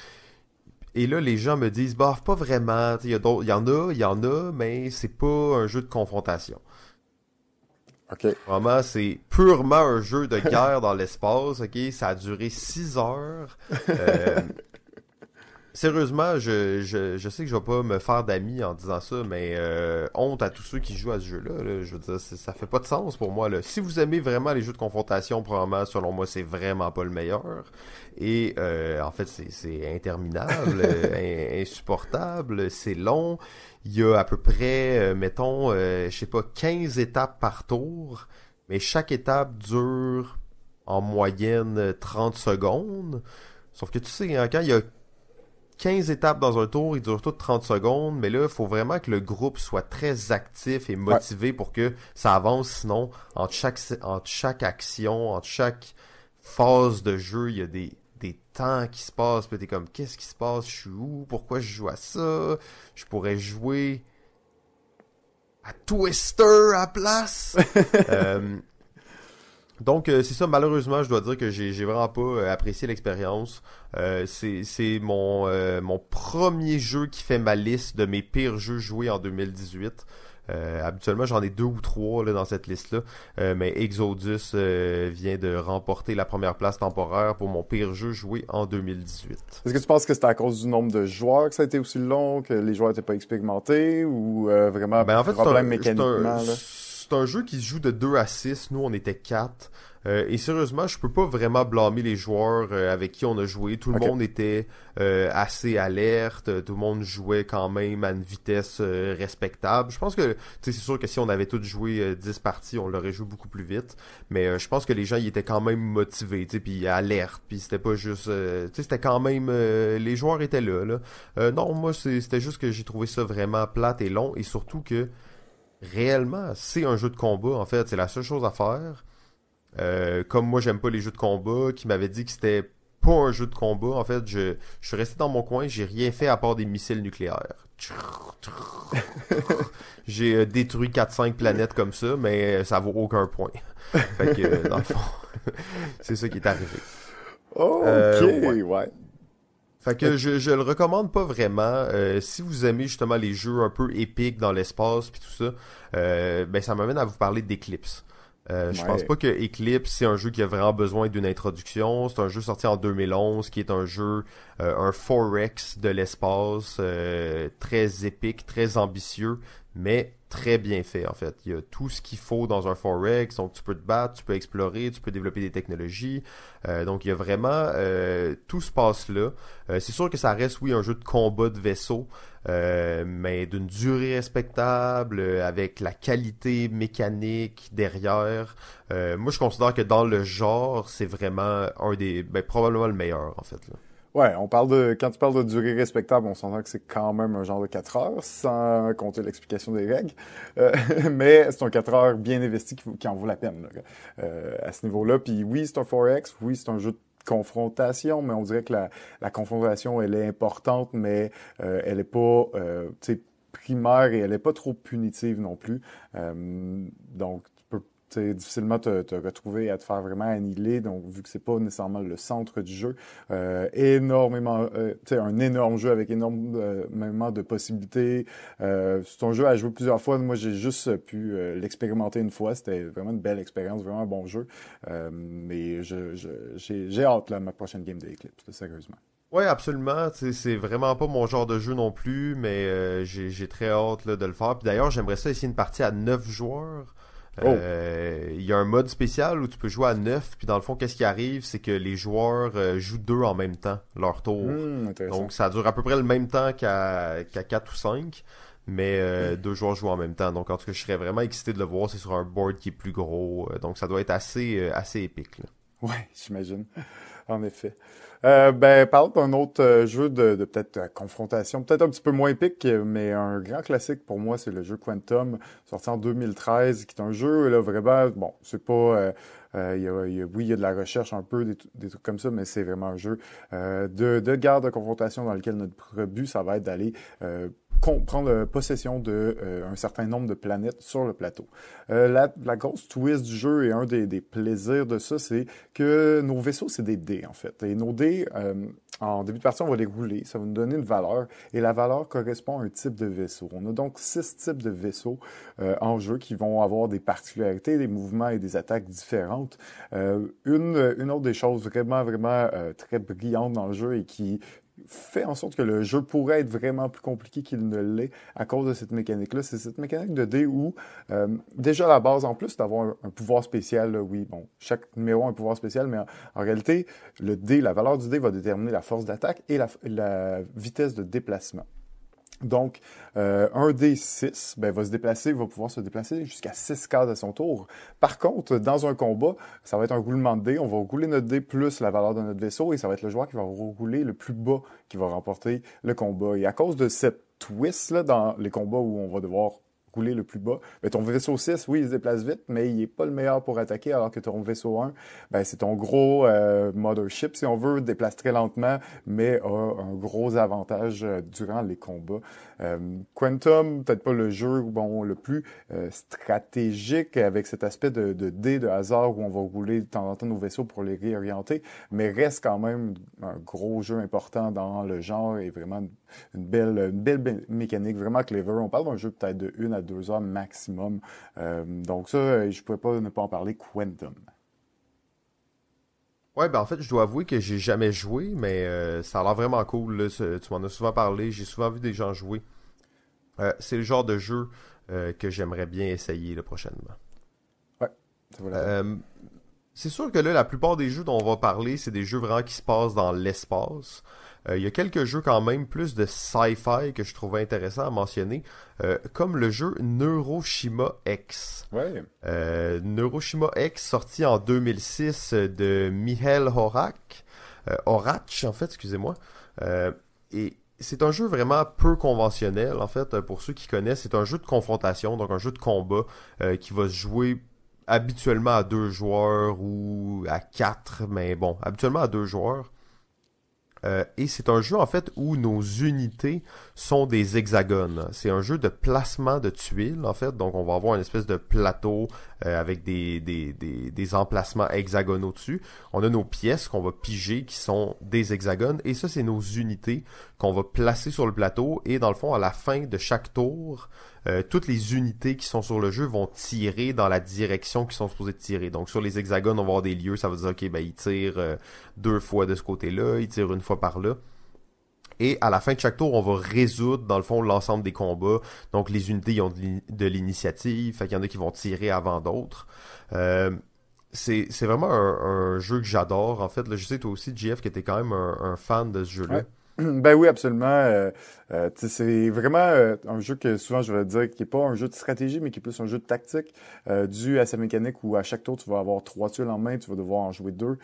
Et là, les gens me disent, bah, pas vraiment. Il y, y, en a, il y en a, mais c'est pas un jeu de confrontation. OK. Vraiment, c'est purement un jeu de guerre dans l'espace. OK, ça a duré six heures. Euh, sérieusement, je, je, je, sais que je vais pas me faire d'amis en disant ça, mais euh, honte à tous ceux qui jouent à ce jeu-là. Je veux dire, ça fait pas de sens pour moi. Là. Si vous aimez vraiment les jeux de confrontation, probablement, selon moi, c'est vraiment pas le meilleur. Et euh, en fait, c'est interminable, euh, insupportable, c'est long. Il y a à peu près, euh, mettons, je sais pas, 15 étapes par tour, mais chaque étape dure en moyenne 30 secondes. Sauf que tu sais, hein, quand il y a 15 étapes dans un tour, il dure toutes 30 secondes, mais là, il faut vraiment que le groupe soit très actif et motivé pour que ça avance, sinon, entre chaque, entre chaque action, entre chaque phase de jeu, il y a des, des temps qui se passe, puis t'es comme, qu'est-ce qui se passe, je suis où, pourquoi je joue à ça, je pourrais jouer à Twister à place? euh, donc euh, c'est ça, malheureusement, je dois dire que j'ai vraiment pas euh, apprécié l'expérience. Euh, c'est mon, euh, mon premier jeu qui fait ma liste de mes pires jeux joués en 2018. Euh, habituellement, j'en ai deux ou trois là, dans cette liste-là, euh, mais Exodus euh, vient de remporter la première place temporaire pour mon pire jeu joué en 2018. Est-ce que tu penses que c'est à cause du nombre de joueurs que ça a été aussi long, que les joueurs n'étaient pas expérimentés, ou vraiment ben, en fait, problème mécaniquement? C'est un, jeu qui se joue de 2 à 6, nous on était 4. Euh, et sérieusement, je peux pas vraiment blâmer les joueurs euh, avec qui on a joué. Tout le okay. monde était euh, assez alerte, tout le monde jouait quand même à une vitesse respectable. Je pense que, c'est sûr que si on avait tous joué 10 parties, on l'aurait joué beaucoup plus vite. Mais je pense que les gens, ils étaient quand même motivés, tu sais, puis alerte, puis c'était pas juste, tu sais, c'était quand même, les joueurs étaient là. là. non, moi, c'était juste que j'ai trouvé ça vraiment plate et long, et surtout que réellement, c'est un jeu de combat. En fait, c'est la seule chose à faire. Euh, comme moi j'aime pas les jeux de combat, qui m'avait dit que c'était pas un jeu de combat. En fait, je, je suis resté dans mon coin, j'ai rien fait à part des missiles nucléaires. j'ai euh, détruit 4-5 planètes comme ça, mais ça vaut aucun point. fait que, dans le fond, c'est ça qui est arrivé. Oh, ok, euh, ouais. Fait que je, je le recommande pas vraiment. Euh, si vous aimez justement les jeux un peu épiques dans l'espace puis tout ça, euh, ben ça m'amène à vous parler d'Eclipse. Euh, je pense pas que Eclipse c'est un jeu qui a vraiment besoin d'une introduction. C'est un jeu sorti en 2011 qui est un jeu, euh, un forex de l'espace, euh, très épique, très ambitieux, mais très bien fait en fait. Il y a tout ce qu'il faut dans un forex, donc tu peux te battre, tu peux explorer, tu peux développer des technologies. Euh, donc il y a vraiment euh, tout se passe là. Euh, c'est sûr que ça reste oui un jeu de combat de vaisseau, mais d'une durée respectable, avec la qualité mécanique derrière. moi je considère que dans le genre c'est vraiment un des, ben, probablement le meilleur en fait. Ouais, on parle de quand tu parles de durée respectable, on s'entend que c'est quand même un genre de 4 heures, sans compter l'explication des règles. Euh, mais c'est un 4 heures bien investi qui, en vaut la peine là, euh, à ce niveau-là. Puis oui, c'est un 4X, oui, c'est un jeu de confrontation, mais on dirait que la, la confrontation, elle est importante, mais euh, elle est pas euh, primaire et elle est pas trop punitive non plus. Euh, donc difficilement te, te, retrouver à te faire vraiment annihiler. Donc, vu que c'est pas nécessairement le centre du jeu, euh, énormément, euh, un énorme jeu avec énormément de possibilités. Euh, c'est un jeu à jouer plusieurs fois. Moi, j'ai juste pu euh, l'expérimenter une fois. C'était vraiment une belle expérience, vraiment un bon jeu. Euh, mais je, j'ai, j'ai hâte là, ma prochaine game d'Eclipse, sérieusement. Oui, absolument. C'est vraiment pas mon genre de jeu non plus, mais euh, j'ai très hâte là, de le faire. Puis d'ailleurs, j'aimerais ça essayer une partie à 9 joueurs. Oh. Euh, il y a un mode spécial où tu peux jouer à 9, puis dans le fond, qu'est-ce qui arrive, c'est que les joueurs euh, jouent deux en même temps, leur tour. Mmh, Donc ça dure à peu près le même temps qu'à qu 4 ou 5, mais euh, mmh. deux joueurs jouent en même temps. Donc en tout cas, je serais vraiment excité de le voir, c'est sur un board qui est plus gros, donc ça doit être assez, assez épique. Là. Ouais, j'imagine. En effet. Euh, ben, parle d'un autre euh, jeu de, de peut-être euh, confrontation, peut-être un petit peu moins épique, mais un grand classique pour moi, c'est le jeu Quantum, sorti en 2013, qui est un jeu, là, vraiment, bon, c'est pas... Euh, y a, y a, oui, il y a de la recherche un peu, des, des trucs comme ça, mais c'est vraiment un jeu euh, de, de garde de confrontation dans lequel notre but, ça va être d'aller euh, prendre possession de euh, certain nombre de planètes sur le plateau. Euh, la, la, grosse twist du jeu et un des, des plaisirs de ça, c'est que nos vaisseaux, c'est des dés, en fait. Et nos dés, euh, en début de partie, on va les rouler, ça va nous donner une valeur, et la valeur correspond à un type de vaisseau. On a donc six types de vaisseaux en jeu qui vont avoir des particularités, des mouvements et des attaques différentes. une, une autre des choses vraiment, vraiment très brillantes dans le jeu et qui fait en sorte que le jeu pourrait être vraiment plus compliqué qu'il ne l'est à cause de cette mécanique-là. C'est cette mécanique de dé où, euh, déjà à la base, en plus d'avoir un, pouvoir spécial, oui, bon, chaque numéro a un pouvoir spécial, mais en, réalité, le dé, la valeur du dé va déterminer la force d'attaque et la vitesse de déplacement. Donc, euh, un D6 ben, va se déplacer, va pouvoir se déplacer jusqu'à 6 cases à son tour. Par contre, dans un combat, ça va être un roulement de dés. On va rouler notre dé plus la valeur de notre vaisseau et ça va être le joueur qui va rouler le plus bas qui va remporter le combat. Et à cause de cette twist là dans les combats où on va devoir rouler le plus bas. Mais ton vaisseau 6, oui, il se déplace vite, mais il est pas le meilleur pour attaquer, alors que ton vaisseau 1, ben, c'est ton gros euh, mothership, si on veut, déplace très lentement, mais a un gros avantage euh, durant les combats. Euh, Quantum, peut-être pas le jeu bon, le plus euh, stratégique avec cet aspect de, de dés de hasard où on va rouler de temps en temps nos vaisseaux pour les réorienter, mais reste quand même un gros jeu important dans le genre et vraiment une belle, belle mécanique, vraiment clever. On parle d'un jeu peut-être de une à deux heures maximum. Euh, donc ça, je ne pouvais pas ne pas en parler. Quantum. Ouais, ben en fait, je dois avouer que j'ai jamais joué, mais ça a l'air vraiment cool. Tu m'en as souvent parlé, j'ai souvent vu des gens jouer. Euh, c'est le genre de jeu euh, que j'aimerais bien essayer là, prochainement. Ouais, c'est sûr que là, la plupart des jeux dont on va parler, c'est des jeux vraiment qui se passent dans l'espace. Euh, il y a quelques jeux quand même plus de sci-fi que je trouvais intéressant à mentionner, euh, comme le jeu Neuroshima X. Ouais. Euh, Neuroshima X sorti en 2006 de Mihail Horak, Horach en fait, excusez-moi. et c'est un jeu vraiment peu conventionnel en fait pour ceux qui connaissent. C'est un jeu de confrontation, donc un jeu de combat qui va se jouer habituellement à deux joueurs ou à quatre, mais bon, habituellement à deux joueurs. Euh, et c'est un jeu en fait où nos unités sont des hexagones. C'est un jeu de placement de tuiles en fait. Donc on va avoir une espèce de plateau euh, avec des, des, des, des, emplacements hexagonaux dessus. On a nos pièces qu'on va piger qui sont des hexagones. Et ça c'est nos unités qu'on va placer sur le plateau. Et dans le fond à la fin de chaque tour, euh, toutes les unités qui sont sur le jeu vont tirer dans la direction qu'ils sont supposés tirer. Donc sur les hexagones, on va avoir des lieux, ça veut dire ok, ben ils tirent euh, deux fois de ce côté-là, ils tirent une fois par là. Et à la fin de chaque tour, on va résoudre, dans le fond, l'ensemble des combats. Donc, les unités ont de l'initiative. Fait qu'il y en a qui vont tirer avant d'autres. Euh, c'est vraiment un, jeu que j'adore. En fait, je sais, toi aussi, JF, que t'es quand même un, fan de ce jeu-là. Ben oui, absolument. Euh, euh, c'est vraiment euh, un jeu que souvent je vais dire qui est pas un jeu de stratégie, mais qui est plus un jeu de tactique, dû à sa mécanique où à chaque tour tu vas avoir trois tuiles en main, tu vas devoir en jouer deux.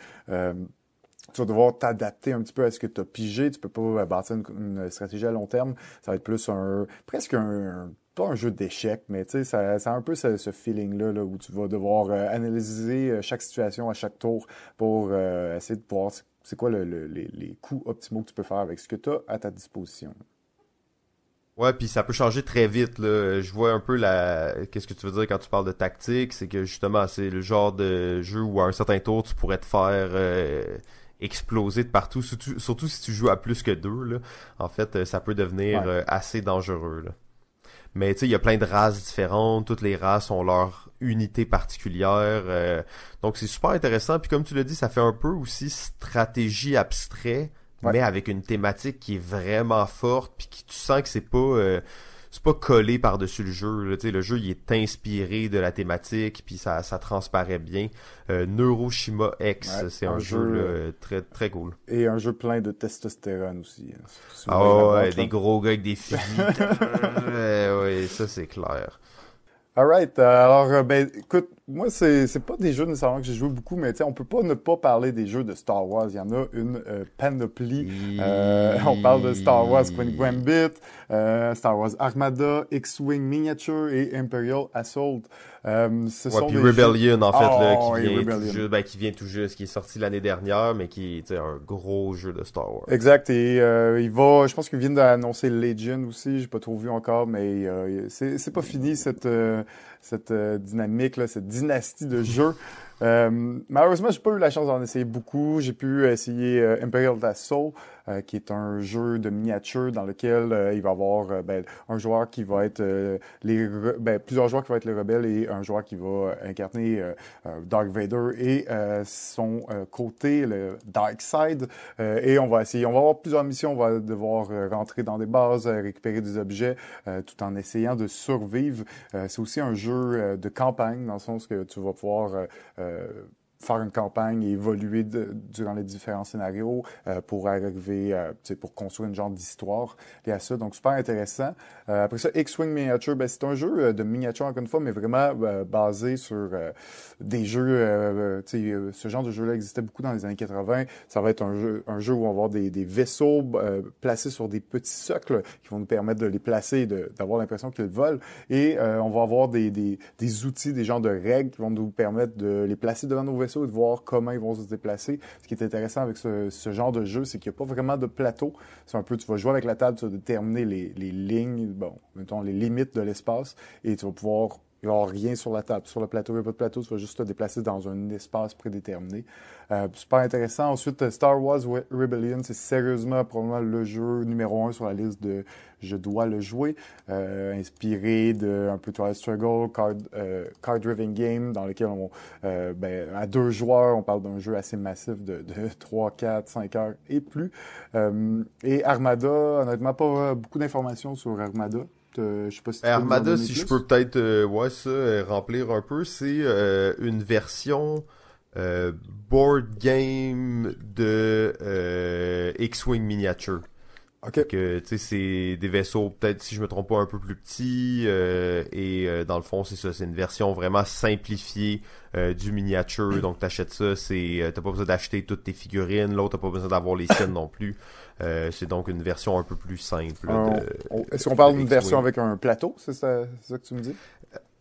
Tu vas devoir t'adapter un petit peu à ce que tu as pigé. Tu peux pas bâtir une, stratégie à long terme. Ça va être plus un presque un, pas un jeu d'échecs, mais tu sais, ça, un peu ce, feeling-là là, où tu vas devoir analyser chaque situation à chaque tour pour essayer de pouvoir c'est quoi le, les, les, coûts optimaux que tu peux faire avec ce que tu as à ta disposition. Ouais, puis ça peut changer très vite. Là. Je vois un peu la. Qu'est-ce que tu veux dire quand tu parles de tactique? C'est que justement, c'est le genre de jeu où à un certain tour, tu pourrais te faire euh, exploser de partout, surtout, si tu joues à plus que deux. Là. En fait, ça peut devenir euh, assez dangereux. Là. Mais tu sais, il y a plein de races différentes. Toutes les races ont leur unité particulière. Euh, donc c'est super intéressant. Puis comme tu l'as dit, ça fait un peu aussi stratégie abstrait, mais avec une thématique qui est vraiment forte. Puis qui tu sens que c'est pas euh, c'est pas collé par-dessus le jeu. Là, le jeu il est inspiré de la thématique, puis ça, ça transparaît bien. Euh, Neuroshima X, c'est un, jeu, très très cool. Et un jeu plein de testostérone aussi. Hein. Ah ouais, des gros gars avec des filles. ouais, ça c'est clair. Alright, euh, alors euh, ben écoute, moi c'est c'est pas des jeux nécessairement que j'ai joué beaucoup, mais on peut pas ne pas parler des jeux de Star Wars. Il y en a une euh, panoplie. on parle de Star Wars Queen Gambit, Star Wars Armada, X-wing Miniature et Imperial Assault. Euh, ce sont puis Rebellion, en fait, là, oh, qui, vient tout juste, ben, qui vient tout juste, qui est sorti l'année dernière, mais qui est un gros jeu de Star Wars. Exact. Et euh, il va, je pense qu'ils viennent d'annoncer Legion aussi. J'ai pas trop vu encore, mais euh, c'est pas fini cette euh, cette dynamique là, cette dynastie de jeux. Euh, malheureusement, j'ai pas eu la chance d'en essayer beaucoup. J'ai pu essayer euh, Imperial Assault, euh, qui est un jeu de miniature dans lequel euh, il va y avoir ben, un joueur qui va être les ben, plusieurs joueurs qui vont être les rebelles et un joueur qui va incarner Dark Vader et son côté le Dark Side. et on va essayer, on va avoir plusieurs missions. On va devoir rentrer dans des bases, récupérer des objets, tout en essayant de survivre. C'est aussi un jeu de campagne dans le sens que tu vas pouvoir faire une campagne et évoluer durant les différents scénarios euh, pour arriver, euh, pour construire une genre d'histoire liée à ça. Donc, super intéressant. Euh, après ça, X-Wing Miniature, ben, c'est un jeu de miniature, encore une fois, mais vraiment basé sur des jeux, ce genre de jeu-là existait beaucoup dans les années 80. Ça va être un jeu, un jeu où on va avoir des, des vaisseaux placés sur des petits socles qui vont nous permettre de les placer et d'avoir l'impression qu'ils volent. Et on va avoir des, des, des outils, des genres de règles qui vont nous permettre de les placer devant nos vaisseaux et de voir comment ils vont se déplacer. Ce qui est intéressant avec ce, genre de jeu, c'est qu'il n'y a pas vraiment de plateau. C'est un peu, tu vas jouer avec la table, tu vas déterminer les, les lignes, bon, mettons, les limites de l'espace et tu vas pouvoir il n'y aura rien sur la table. Sur le plateau, il n'y a pas de plateau, tu vas juste te déplacer dans un espace prédéterminé. Euh, super intéressant. Ensuite, Star Wars Rebellion, c'est sérieusement probablement le jeu numéro un sur la liste de je dois le jouer. Euh, inspiré de un peu Twilight Struggle, Card, euh, card Game, dans lequel on, euh, ben, à deux joueurs, on parle d'un jeu assez massif de, de 3, 4, 5 heures et plus. Euh, et Armada, honnêtement, pas beaucoup d'informations sur Armada. Euh, je sais pas si Armada, si je peux peut-être euh, ouais, ça, euh, remplir un peu, c'est une version board game de X-Wing miniature. Ok. Que, tu sais, c'est des vaisseaux, peut-être, si je me trompe pas, un peu plus petits. et dans le fond, c'est ça. C'est une version vraiment simplifiée du miniature. Donc, t'achètes ça. c'est T'as pas besoin d'acheter toutes tes figurines. L'autre, t'as pas besoin d'avoir les siennes non plus. Euh, c'est donc une version un peu plus simple. Est-ce qu'on parle d'une version avec un plateau, c'est ça, que tu me dis?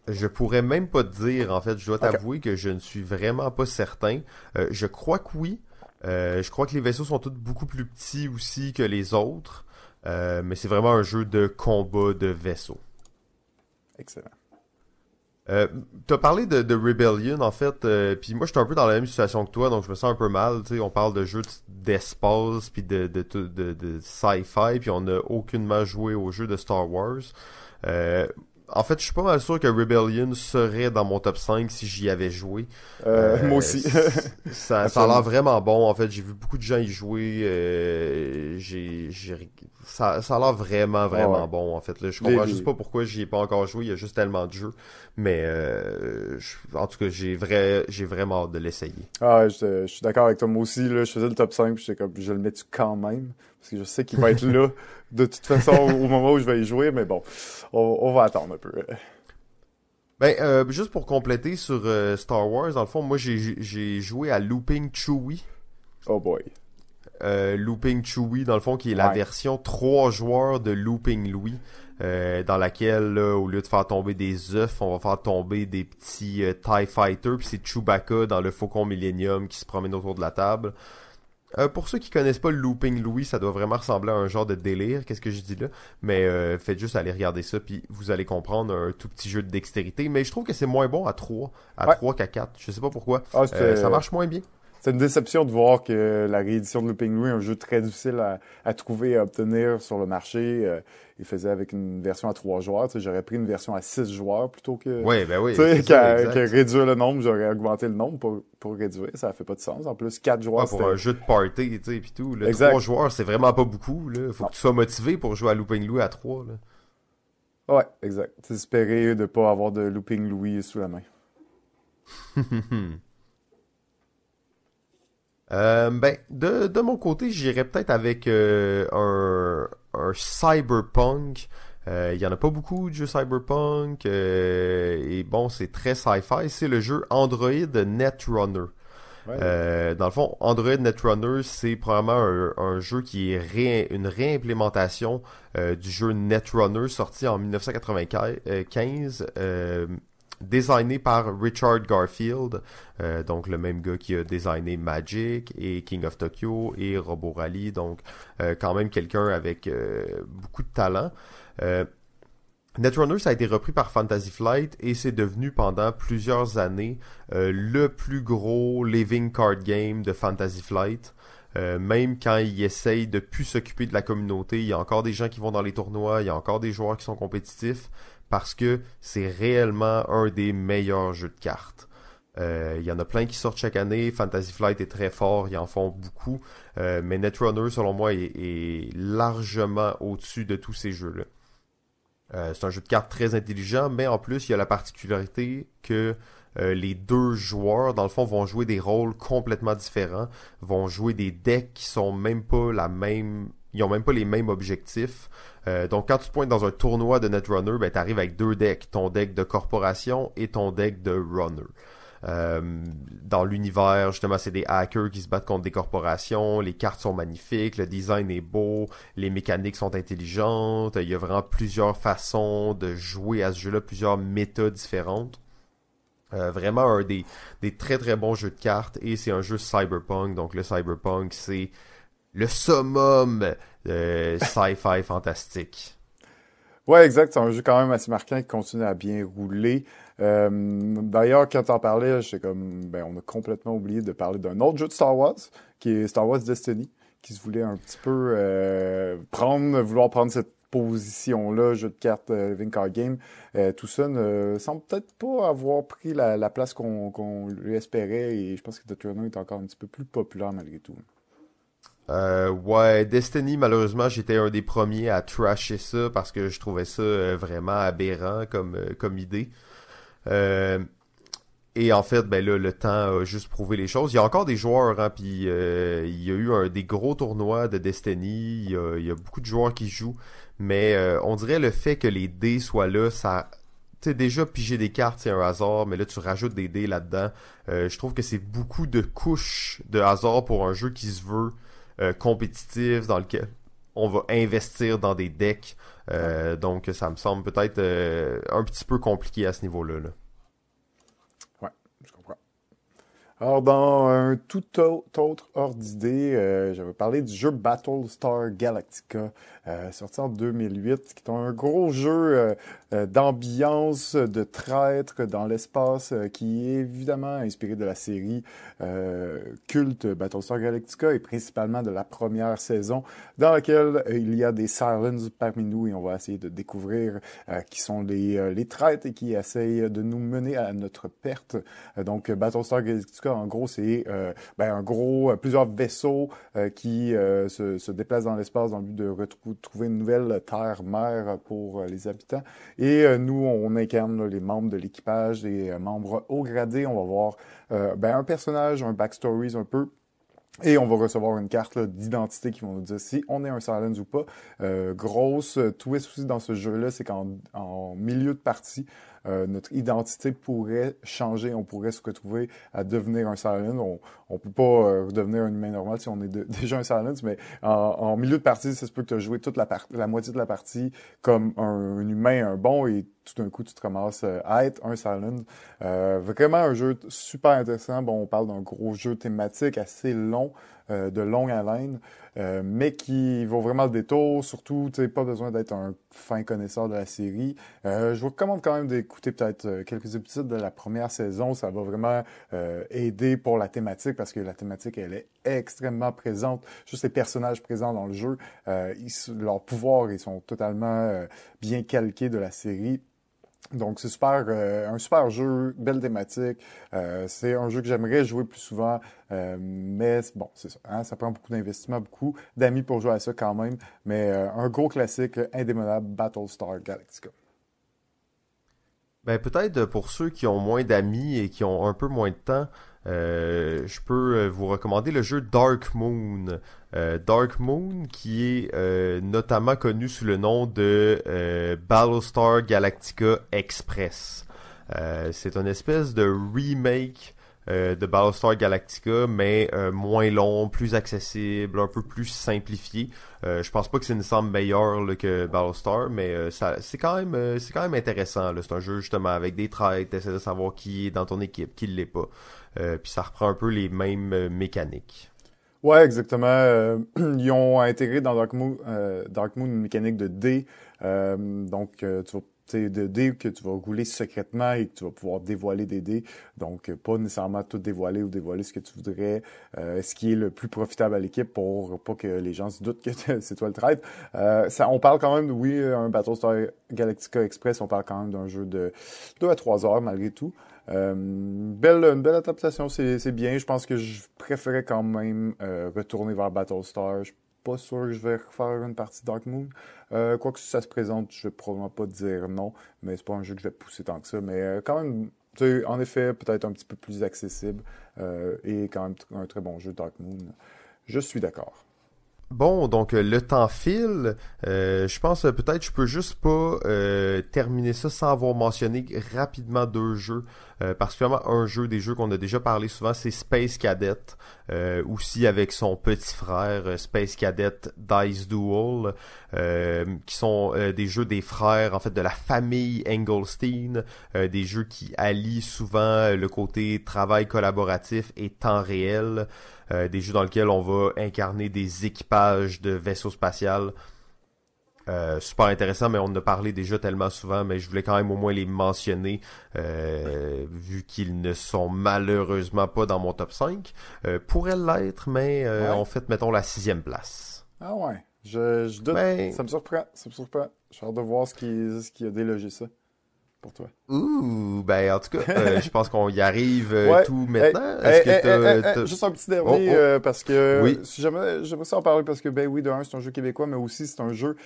Je pourrais même pas te dire, en fait, je dois t'avouer que je ne suis vraiment pas certain. Euh, je crois que oui. Euh, je crois que les vaisseaux sont tous beaucoup plus petits aussi que les autres. mais c'est vraiment un jeu de combat de vaisseaux. Excellent. Euh, T'as parlé de, de, Rebellion en fait, euh, puis moi j'étais un peu dans la même situation que toi, donc je me sens un peu mal. Tu sais, on parle de jeux d'espace puis de de, de, de sci-fi, puis on n'a aucunement joué au jeu de Star Wars. Euh, en fait, je suis pas mal sûr que Rebellion serait dans mon top 5 si j'y avais joué. Euh, moi aussi. ça, ça a l'air vraiment bon. En fait, j'ai vu beaucoup de gens y jouer. Euh, j'ai, ça, ça a l'air vraiment, vraiment bon. En fait, là, je comprends juste pas pourquoi j'y ai pas encore joué. Il y a juste tellement de jeux. Mais euh, en tout cas, j'ai vrai, j'ai vraiment hâte de l'essayer. Ah, je, suis d'accord avec toi. Moi aussi, là, je faisais le top 5 puis comme, je le mets quand même? Parce que je sais qu'il va être là de toute façon au moment où je vais y jouer. Mais bon, on, va attendre un peu. Ben, euh, juste pour compléter sur euh, Star Wars, dans le fond, moi j'ai joué à Looping Chewie. Oh boy. Euh, Looping Chewie, dans le fond, qui est la version 3 joueurs de Looping Louis. Euh, dans laquelle, au lieu de faire tomber des œufs, on va faire tomber des petits euh, TIE Fighters, puis c'est Chewbacca dans le Faucon Millennium qui se promène autour de la table. Euh, pour ceux qui connaissent pas le Looping Louis, ça doit vraiment ressembler à un genre de délire, qu'est-ce que je dis là, mais faites juste aller regarder ça, puis vous allez comprendre un tout petit jeu de dextérité, mais je trouve que c'est moins bon à 3, à 3 qu'à 4, je sais pas pourquoi, ah, ça marche moins bien. C'est une déception de voir que la réédition de Looping Louis, un jeu très difficile à, trouver et à obtenir sur le marché, euh, il faisait avec une version à trois joueurs. J'aurais pris une version à six joueurs plutôt que, oui, ben oui, qu'à réduire le nombre. J'aurais augmenté le nombre pour, pour réduire. Ça fait pas de sens. En plus, quatre joueurs, Pour un jeu de party, tu sais, puis tout. Trois joueurs, c'est vraiment pas beaucoup. Là. Faut que tu sois motivé pour jouer à Looping Louis à trois. Là. Ouais, exact. Espérer de pas avoir de Looping Louis sous la main. Euh, ben, de, de mon côté, j'irais peut-être avec euh, un, un cyberpunk. Euh, il y en a pas beaucoup de jeux cyberpunk. et bon, c'est très sci-fi. C'est le jeu Android Netrunner. dans le fond, Android Netrunner, c'est probablement un, un, jeu qui est une réimplémentation du jeu Netrunner sorti en 1995 designé par Richard Garfield, euh, donc le même gars qui a designé Magic et King of Tokyo et Robo Rally, donc euh, quand même quelqu'un avec euh, beaucoup de talent. Netrunner, ça a été repris par Fantasy Flight et c'est devenu pendant plusieurs années le plus gros living card game de Fantasy Flight. même quand il essaye de plus s'occuper de la communauté, il y a encore des gens qui vont dans les tournois, il y a encore des joueurs qui sont compétitifs parce que c'est réellement un des meilleurs jeux de cartes. Euh, il y en a plein qui sortent chaque année. Fantasy Flight est très fort, ils en font beaucoup. Euh, mais Netrunner, selon moi, est, largement au-dessus de tous ces jeux-là. Euh, c'est un jeu de cartes très intelligent, mais en plus, il y a la particularité que les deux joueurs, dans le fond, vont jouer des rôles complètement différents, vont jouer des decks qui sont même pas la même ils ont même pas les mêmes objectifs. Euh, donc quand tu te pointes dans un tournoi de Netrunner, ben arrives avec deux decks, ton deck de corporation et ton deck de runner. Euh, dans l'univers, justement, c'est des hackers qui se battent contre des corporations, les cartes sont magnifiques, le design est beau, les mécaniques sont intelligentes, il y a vraiment plusieurs façons de jouer à ce jeu-là, plusieurs méthodes différentes. Euh, vraiment un des très très bons jeux de cartes et c'est un jeu cyberpunk, donc le cyberpunk c'est le summum sci-fi fantastique. Ouais, exact. C'est un jeu quand même assez marquant qui continue à bien rouler. Euh, d'ailleurs, quand t'en parlais, j'étais comme, ben, on a complètement oublié de parler d'un autre jeu de Star Wars, qui est Star Wars Destiny, qui se voulait un petit peu euh, prendre, vouloir prendre cette position-là, jeu de cartes euh, Card Game. tout ça ne semble peut-être pas avoir pris la, place qu'on lui espérait, et je pense que The Turner est encore un petit peu plus populaire malgré tout. Euh, ouais, Destiny, malheureusement, j'étais un des premiers à trasher ça parce que je trouvais ça euh, vraiment aberrant comme, euh, comme idée. Et en fait, ben là, le temps a juste prouvé les choses. Il y a encore des joueurs, hein, puis il y a eu des gros tournois de Destiny. Il y, a, beaucoup de joueurs qui jouent, mais on dirait le fait que les dés soient là, ça tu déjà piger des cartes, c'est un hasard, mais là, tu rajoutes des dés là-dedans. je trouve que c'est beaucoup de couches de hasard pour un jeu qui se veut euh, compétitif dans lequel on va investir dans des decks. Euh, donc ça me semble peut-être euh, un petit peu compliqué à ce niveau-là. Là. Alors, dans un tout autre ordre d'idée, euh, j'avais parlé du jeu Battlestar Galactica, euh, sorti en 2008, qui est un gros jeu euh, d'ambiance, de traître dans l'espace, qui est évidemment inspiré de la série culte Battlestar Galactica et principalement de la première saison, dans laquelle il y a des Silence parmi nous et on va essayer de découvrir qui sont les, les traîtres et qui essayent de nous mener à notre perte. donc, Battlestar Galactica en gros, c'est euh, ben, un gros, euh, plusieurs vaisseaux euh, qui se, se, déplacent dans l'espace dans le but de retrouver une nouvelle terre-mère pour les habitants. Et nous, on incarne les membres de l'équipage, des membres haut gradés. On va voir ben, un personnage, un backstory un peu et on va recevoir une carte d'identité qui va nous dire si on est un silence ou pas. Euh, grosse twist aussi dans ce jeu-là, c'est qu'en milieu de partie, euh, notre identité pourrait changer. On pourrait se retrouver à devenir un silence. On on peut pas euh, devenir un humain normal si on est déjà un silence, mais en, milieu de partie, ça se peut que tu as joué toute la, la moitié de la partie comme un, humain, un bon, et tout d'un coup, tu te ramasses euh, à être un silence. vraiment un jeu super intéressant. Bon, on parle d'un gros jeu thématique assez long. Euh, de longue haleine, euh, mais qui vaut vraiment le détour. Surtout, tu pas besoin d'être un fin connaisseur de la série. Euh, je vous recommande quand même d'écouter peut-être quelques épisodes de la première saison. Ça va vraiment aider pour la thématique parce que la thématique, elle est extrêmement présente. Juste les personnages présents dans le jeu, ils, leurs pouvoirs, ils sont totalement bien calqués de la série. Donc c'est super, euh, un super jeu, belle thématique. Euh, c'est un jeu que j'aimerais jouer plus souvent, euh, mais bon, c'est ça. Hein, ça prend beaucoup d'investissement, beaucoup d'amis pour jouer à ça quand même. Mais un gros classique indémodable, Battlestar Galactica. Ben peut-être pour ceux qui ont moins d'amis et qui ont un peu moins de temps, euh, je peux euh, vous recommander le jeu Dark Moon. Euh, Dark Moon qui est notamment connu sous le nom de Battlestar Galactica Express. c'est une espèce de remake de Battlestar Galactica, mais moins long, plus accessible, un peu plus simplifié. je pense pas que c'est une somme meilleure que Battlestar, mais ça, c'est quand même, c'est quand même intéressant. C'est un jeu justement avec des traits, t'essaies de savoir qui est dans ton équipe, qui l'est pas. Euh, puis ça reprend un peu les mêmes euh, mécaniques. Ouais, exactement. Euh, ils ont intégré dans Dark Moon, Dark Moon une mécanique de dés. donc, tu vas de dés que tu vas rouler secrètement et que tu vas pouvoir dévoiler des dés. Donc, pas nécessairement tout dévoiler ou dévoiler ce que tu voudrais, ce qui est le plus profitable à l'équipe pour pas que les gens se doutent que c'est toi le trade. ça, on parle quand même, oui, un Battlestar Galactica Express, on parle quand même d'un jeu de 2 à 3 heures malgré tout. Euh, belle, une belle adaptation, c'est bien. Je pense que je préférais quand même euh, retourner vers Battlestar. Pas sûr que je vais refaire une partie Dark Moon. Euh, quoi que ça se présente, je vais probablement pas dire non, mais c'est pas un jeu que je vais pousser tant que ça. Mais quand même, en effet peut-être un petit peu plus accessible et quand même un très bon jeu Dark Moon. Je suis d'accord. Bon, donc euh, le temps file. Euh, je pense euh, peut-être je peux juste pas terminer ça sans avoir mentionné rapidement deux jeux. Particulièrement un jeu, des jeux qu'on a déjà parlé souvent, c'est Space Cadet. aussi avec son petit frère Space Cadet Dice Duel, qui sont des jeux des frères, en fait de la famille Engelstein, des jeux qui allient souvent le côté travail collaboratif et temps réel. Euh, des jeux dans lesquels on va incarner des équipages de vaisseaux spatials. Euh, super intéressant, mais on en a parlé déjà tellement souvent, mais je voulais quand même au moins les mentionner, euh, vu qu'ils ne sont malheureusement pas dans mon top 5. Euh, pourraient l'être, mais en fait, mettons la sixième place. Ah ouais, je, je doute. Ben ça me surprend, ça me surprend. J'ai hâte de voir ce qui, ce qui a délogé ça pour toi? Ouh, ben en tout cas, euh, je pense qu'on y arrive euh, tout maintenant. Que Juste un petit dernier, oh, oh. Euh, parce que oui. si j'aimerais ça en parler, parce que ben oui, de un, c'est un jeu québécois, mais aussi c'est un jeu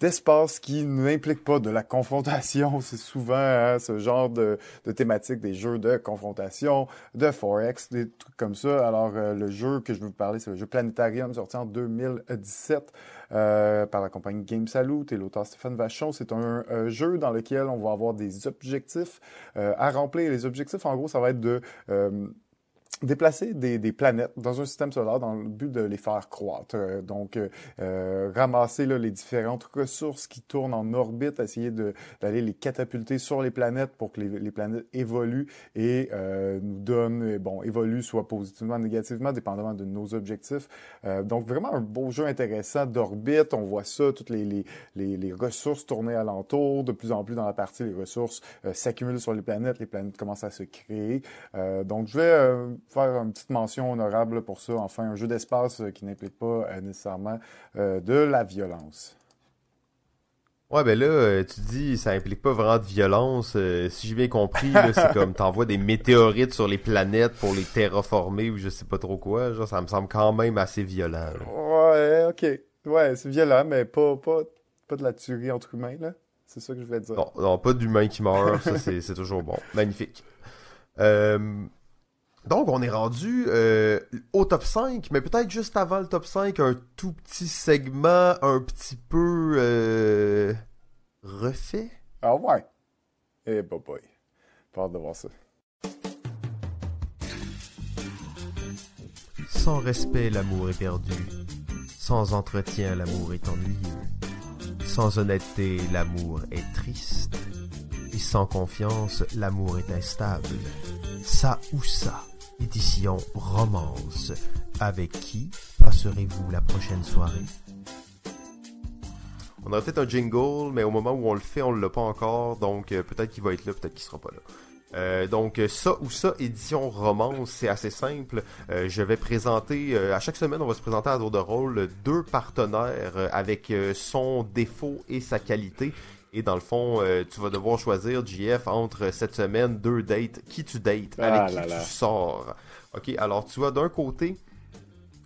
d'espace qui n'implique pas de la confrontation. C'est souvent hein, ce genre de, de, thématique des jeux de confrontation, de Forex, des trucs comme ça. Alors, le jeu que je veux vous parler, c'est le jeu Planetarium, sorti en 2017. Euh, par la compagnie Game Salute et l'auteur Stéphane Vachon. C'est un, jeu dans lequel on va avoir des objectifs euh, à remplir. Les objectifs, en gros, ça va être de euh, déplacer des, des, planètes dans un système solaire dans le but de les faire croître. Euh, donc, euh, euh, ramasser là, les différentes ressources qui tournent en orbite, essayer d'aller les catapulter sur les planètes pour que les, les planètes évoluent et euh, nous donnent, bon, évoluent soit positivement, négativement, dépendamment de nos objectifs. donc, vraiment un beau jeu intéressant d'orbite. On voit ça, toutes les, les, les, ressources tourner alentour. De plus en plus dans la partie, les ressources s'accumulent sur les planètes, les planètes commencent à se créer. donc, je vais faire une petite mention honorable pour ça. Enfin, un jeu d'espace euh, qui n'implique pas euh, nécessairement euh, de la violence. Ouais, ben là, tu dis, ça implique pas vraiment de violence. si j'ai bien compris, c'est comme t'envoies des météorites sur les planètes pour les terraformer ou je sais pas trop quoi. Genre, ça me semble quand même assez violent. Ouais, ok. Ouais, c'est violent, mais pas, pas, pas de la tuerie entre humains, là. C'est ça que je voulais dire. Non, non pas d'humains qui meurent, ça c'est toujours bon. Magnifique. Euh, donc, on est rendu euh, au top 5, mais peut-être juste avant le top 5, un tout petit segment un petit peu euh, refait. Ah ouais. Eh bah boy. Pas de voir ça. Sans respect, l'amour est perdu. Sans entretien, l'amour est ennuyeux. Sans honnêteté, l'amour est triste. Et sans confiance, l'amour est instable. Ça ou ça édition romance. Avec qui passerez-vous la prochaine soirée? On aurait peut-être un jingle, mais au moment où on le fait, on l'a pas encore, donc euh, peut-être qu'il va être là, peut-être qu'il sera pas là. Euh, donc ça ou ça édition romance, c'est assez simple. Euh, je vais présenter à chaque semaine, on va se présenter à tour de rôle deux partenaires avec son défaut et sa qualité. Et dans le fond, euh, tu vas devoir choisir, JF, entre cette semaine, deux dates. Qui tu dates? Avec ah qui tu sors? Ok, alors tu vois, d'un côté,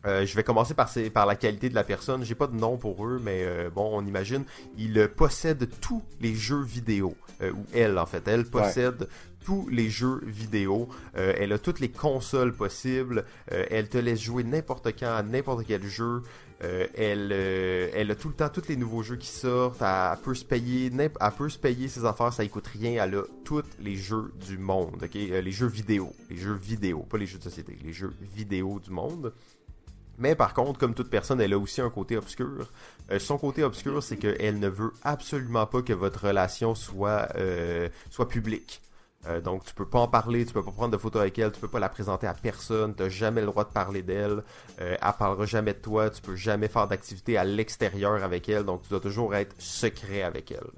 euh, je vais commencer par, par la qualité de la personne. J'ai pas de nom pour eux, mais euh, bon, on imagine. Il possède tous les jeux vidéo. ou elle, en fait. Elle possède tous les jeux vidéo. elle a toutes les consoles possibles. elle te laisse jouer n'importe quand à n'importe quel jeu. Euh, elle, euh, elle a tout le temps tous les nouveaux jeux qui sortent. Elle, peut se payer, elle peut se payer ses affaires, ça coûte rien. Elle a tous les jeux du monde, euh, les jeux vidéo, les jeux vidéo, pas les jeux de société, les jeux vidéo du monde. Mais par contre, comme toute personne, elle a aussi un côté obscur. son côté obscur, c'est qu'elle ne veut absolument pas que votre relation soit publique. Euh, donc tu peux pas en parler, tu peux pas prendre de photos avec elle, tu peux pas la présenter à personne, tu jamais le droit de parler d'elle, euh, elle parlera jamais de toi, tu peux jamais faire d'activité à l'extérieur avec elle, donc tu dois toujours être secret avec elle.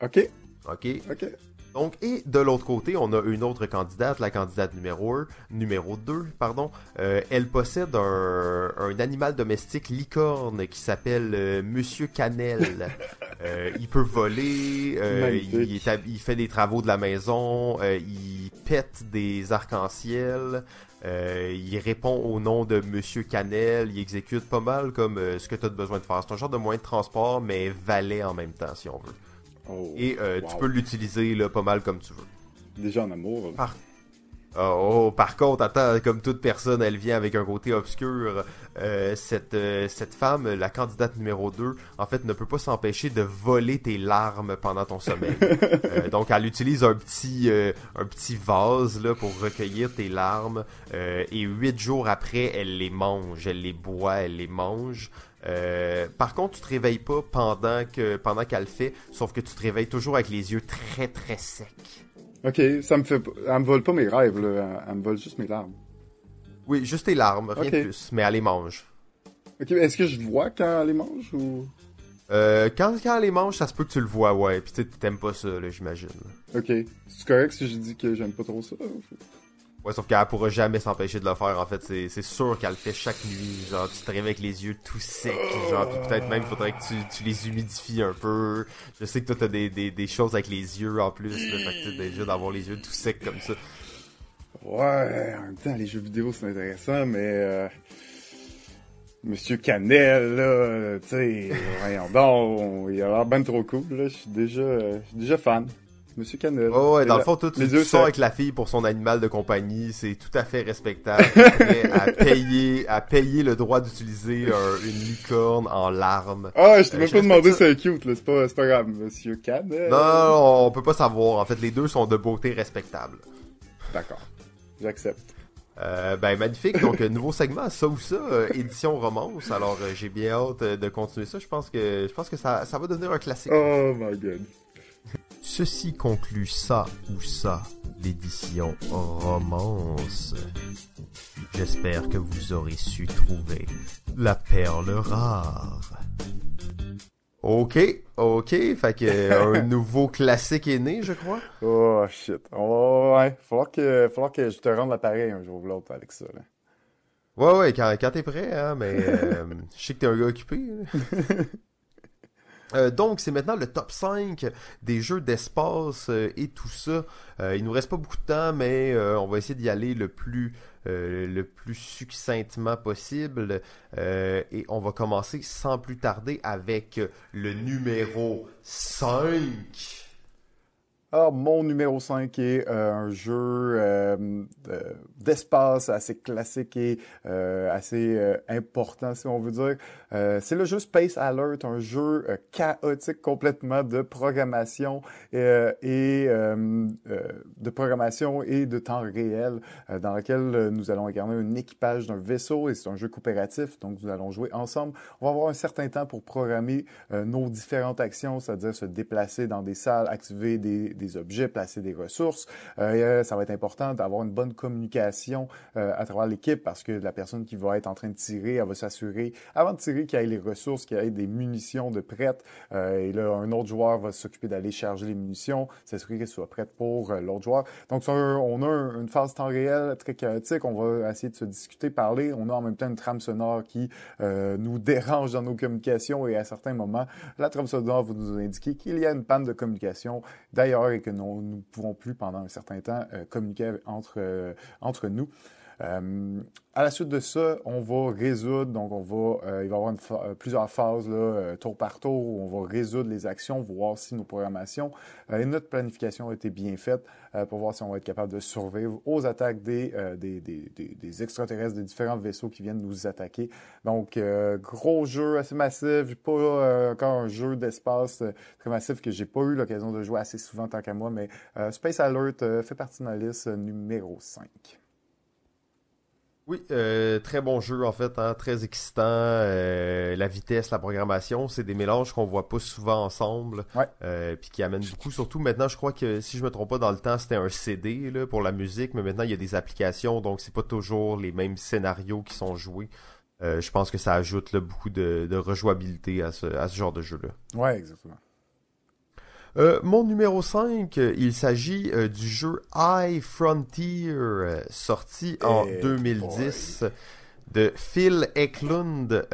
Ok. Ok? Ok. Donc, et de l'autre côté, on a une autre candidate, la candidate numéro 1, numéro 2, pardon. Euh, elle possède un, un, animal domestique licorne qui s'appelle euh, Monsieur Cannelle. euh, il peut voler, il, il, fait des travaux de la maison, il pète des arcs-en-ciel. il répond au nom de Monsieur Cannelle, il exécute pas mal comme ce que tu as besoin de faire. C'est un genre de moyen de transport, mais valet en même temps, si on veut. Oh, et euh, tu peux l'utiliser là, pas mal comme tu veux. déjà en amour. Par... Oh, par contre, attends, comme toute personne, elle vient avec un côté obscur. Euh, cette, euh, cette femme, la candidate numéro 2, en fait, ne peut pas s'empêcher de voler tes larmes pendant ton sommeil. Euh, donc, elle utilise un petit, un petit vase là, pour recueillir tes larmes. et huit jours après, elle les mange. Elle les boit, elle les mange. Par contre, tu te réveilles pas pendant que pendant qu'elle fait, sauf que tu te réveilles toujours avec les yeux très très secs. Ok, ça me fait, elle me vole pas mes rêves là, elle me vole juste mes larmes. Oui, juste tes larmes, rien de plus, mais elle les mange. Ok, est-ce que je vois quand elle les mange ou? Euh, quand, quand elle les mange, ça se peut que tu le vois, ouais. Puis tu t'aimes pas ça, là, j'imagine. Ok. C'est correct si je dis que j'aime pas trop ça? Ouais, sauf qu'elle pourra jamais s'empêcher de le faire, en fait. C'est sûr qu'elle le fait chaque nuit. Genre, tu te réveilles avec les yeux tout secs. Genre, puis peut-être même, il faudrait que tu, tu, les humidifies un peu. Je sais que toi, t'as des, des, des choses avec les yeux en plus. Là, fait que déjà d'avoir les yeux tout secs comme ça. Ouais, en même temps, les jeux vidéo, c'est intéressant, mais... Euh... Monsieur Canel, là, tu sais, il a l'air ben trop cool, là, je suis déjà, euh, déjà fan. Monsieur Canel. Oh, ouais, dans le fond, tout, tu, tu avec la fille pour son animal de compagnie, c'est tout à fait respectable. à payer, à payer le droit d'utiliser une licorne en larmes. Ah, je t'ai même pas demandé si c'est cute, c'est pas, pas grave, Monsieur Canel. Non, non, on peut pas savoir. En fait, les deux sont de beauté respectable. D'accord. J'accepte. Euh, ben magnifique, donc euh, nouveau segment, ça ou ça, euh, édition romance. Alors j'ai bien hâte de continuer ça. Je pense que je pense que ça, ça va devenir un classique. Oh my god. Ceci conclut ça ou ça, l'édition romance. J'espère que vous aurez su trouver la perle rare. Ok, ok, fait que un nouveau classique est né, je crois. Oh shit. Oh, ouais, falloir que, falloir que je te rende l'appareil un jour ou l'autre avec ça. Là. Ouais, ouais, quand, quand t'es prêt, hein, mais euh, je sais que t'es un gars occupé. Euh, donc, c'est maintenant le top 5 des jeux d'espace et tout ça. il nous reste pas beaucoup de temps, mais on va essayer d'y aller le plus euh, succinctement possible. Euh, et on va commencer sans plus tarder avec le numéro 5. Alors, mon numéro 5 est euh, un jeu euh, euh, d'espace assez classique et assez important, si on veut dire. C'est le jeu Space Alert, un jeu chaotique complètement de programmation et de programmation et de temps réel, dans lequel nous allons incarner un équipage d'un vaisseau et c'est un jeu coopératif, donc nous allons jouer ensemble. On va avoir un certain temps pour programmer nos différentes actions, c'est-à-dire se déplacer dans des salles, activer des des objets, placer des ressources. Euh, ça va être important d'avoir une bonne communication euh, à travers l'équipe parce que la personne qui va être en train de tirer, elle va s'assurer, avant de tirer, qu'il y ait les ressources, y ait des munitions de prêtes. Euh, et là, un autre joueur va s'occuper d'aller charger les munitions, s'assurer qu'elles soient prêtes pour l'autre joueur. Donc, on a une phase temps réel très chaotique. On va essayer de se discuter, parler. On a en même temps une trame sonore qui nous dérange dans nos communications et à certains moments, la trame sonore va nous indiquer qu'il y a une panne de communication. D'ailleurs, et que nous ne pouvons plus pendant un certain temps euh, communiquer entre, euh, entre nous. Euh, à la suite de ça, on va résoudre, donc on va, il va y avoir plusieurs phases là, tour par tour où on va résoudre les actions, voir si nos programmations et notre planification a été bien faite pour voir si on va être capable de survivre aux attaques des, des, des, des, extraterrestres, des différents vaisseaux qui viennent nous attaquer. Donc, gros jeu assez massif, pas encore un jeu d'espace très massif que j'ai pas eu l'occasion de jouer assez souvent tant qu'à moi, mais Space Alert fait partie de ma liste numéro 5. Oui, euh, très bon jeu en fait, hein, très excitant. Euh, la vitesse, la programmation, c'est des mélanges qu'on voit pas souvent ensemble, ouais. euh, puis qui amènent beaucoup. Surtout maintenant, je crois que si je me trompe pas, dans le temps c'était un CD là, pour la musique, mais maintenant il y a des applications, donc c'est pas toujours les mêmes scénarios qui sont joués. Je pense que ça ajoute là, beaucoup de, de rejouabilité à ce, à ce genre de jeu là. Ouais, exactement. Euh, mon numéro 5, il s'agit euh, du jeu High Frontier, euh, sorti en 2010 de Phil Eklund.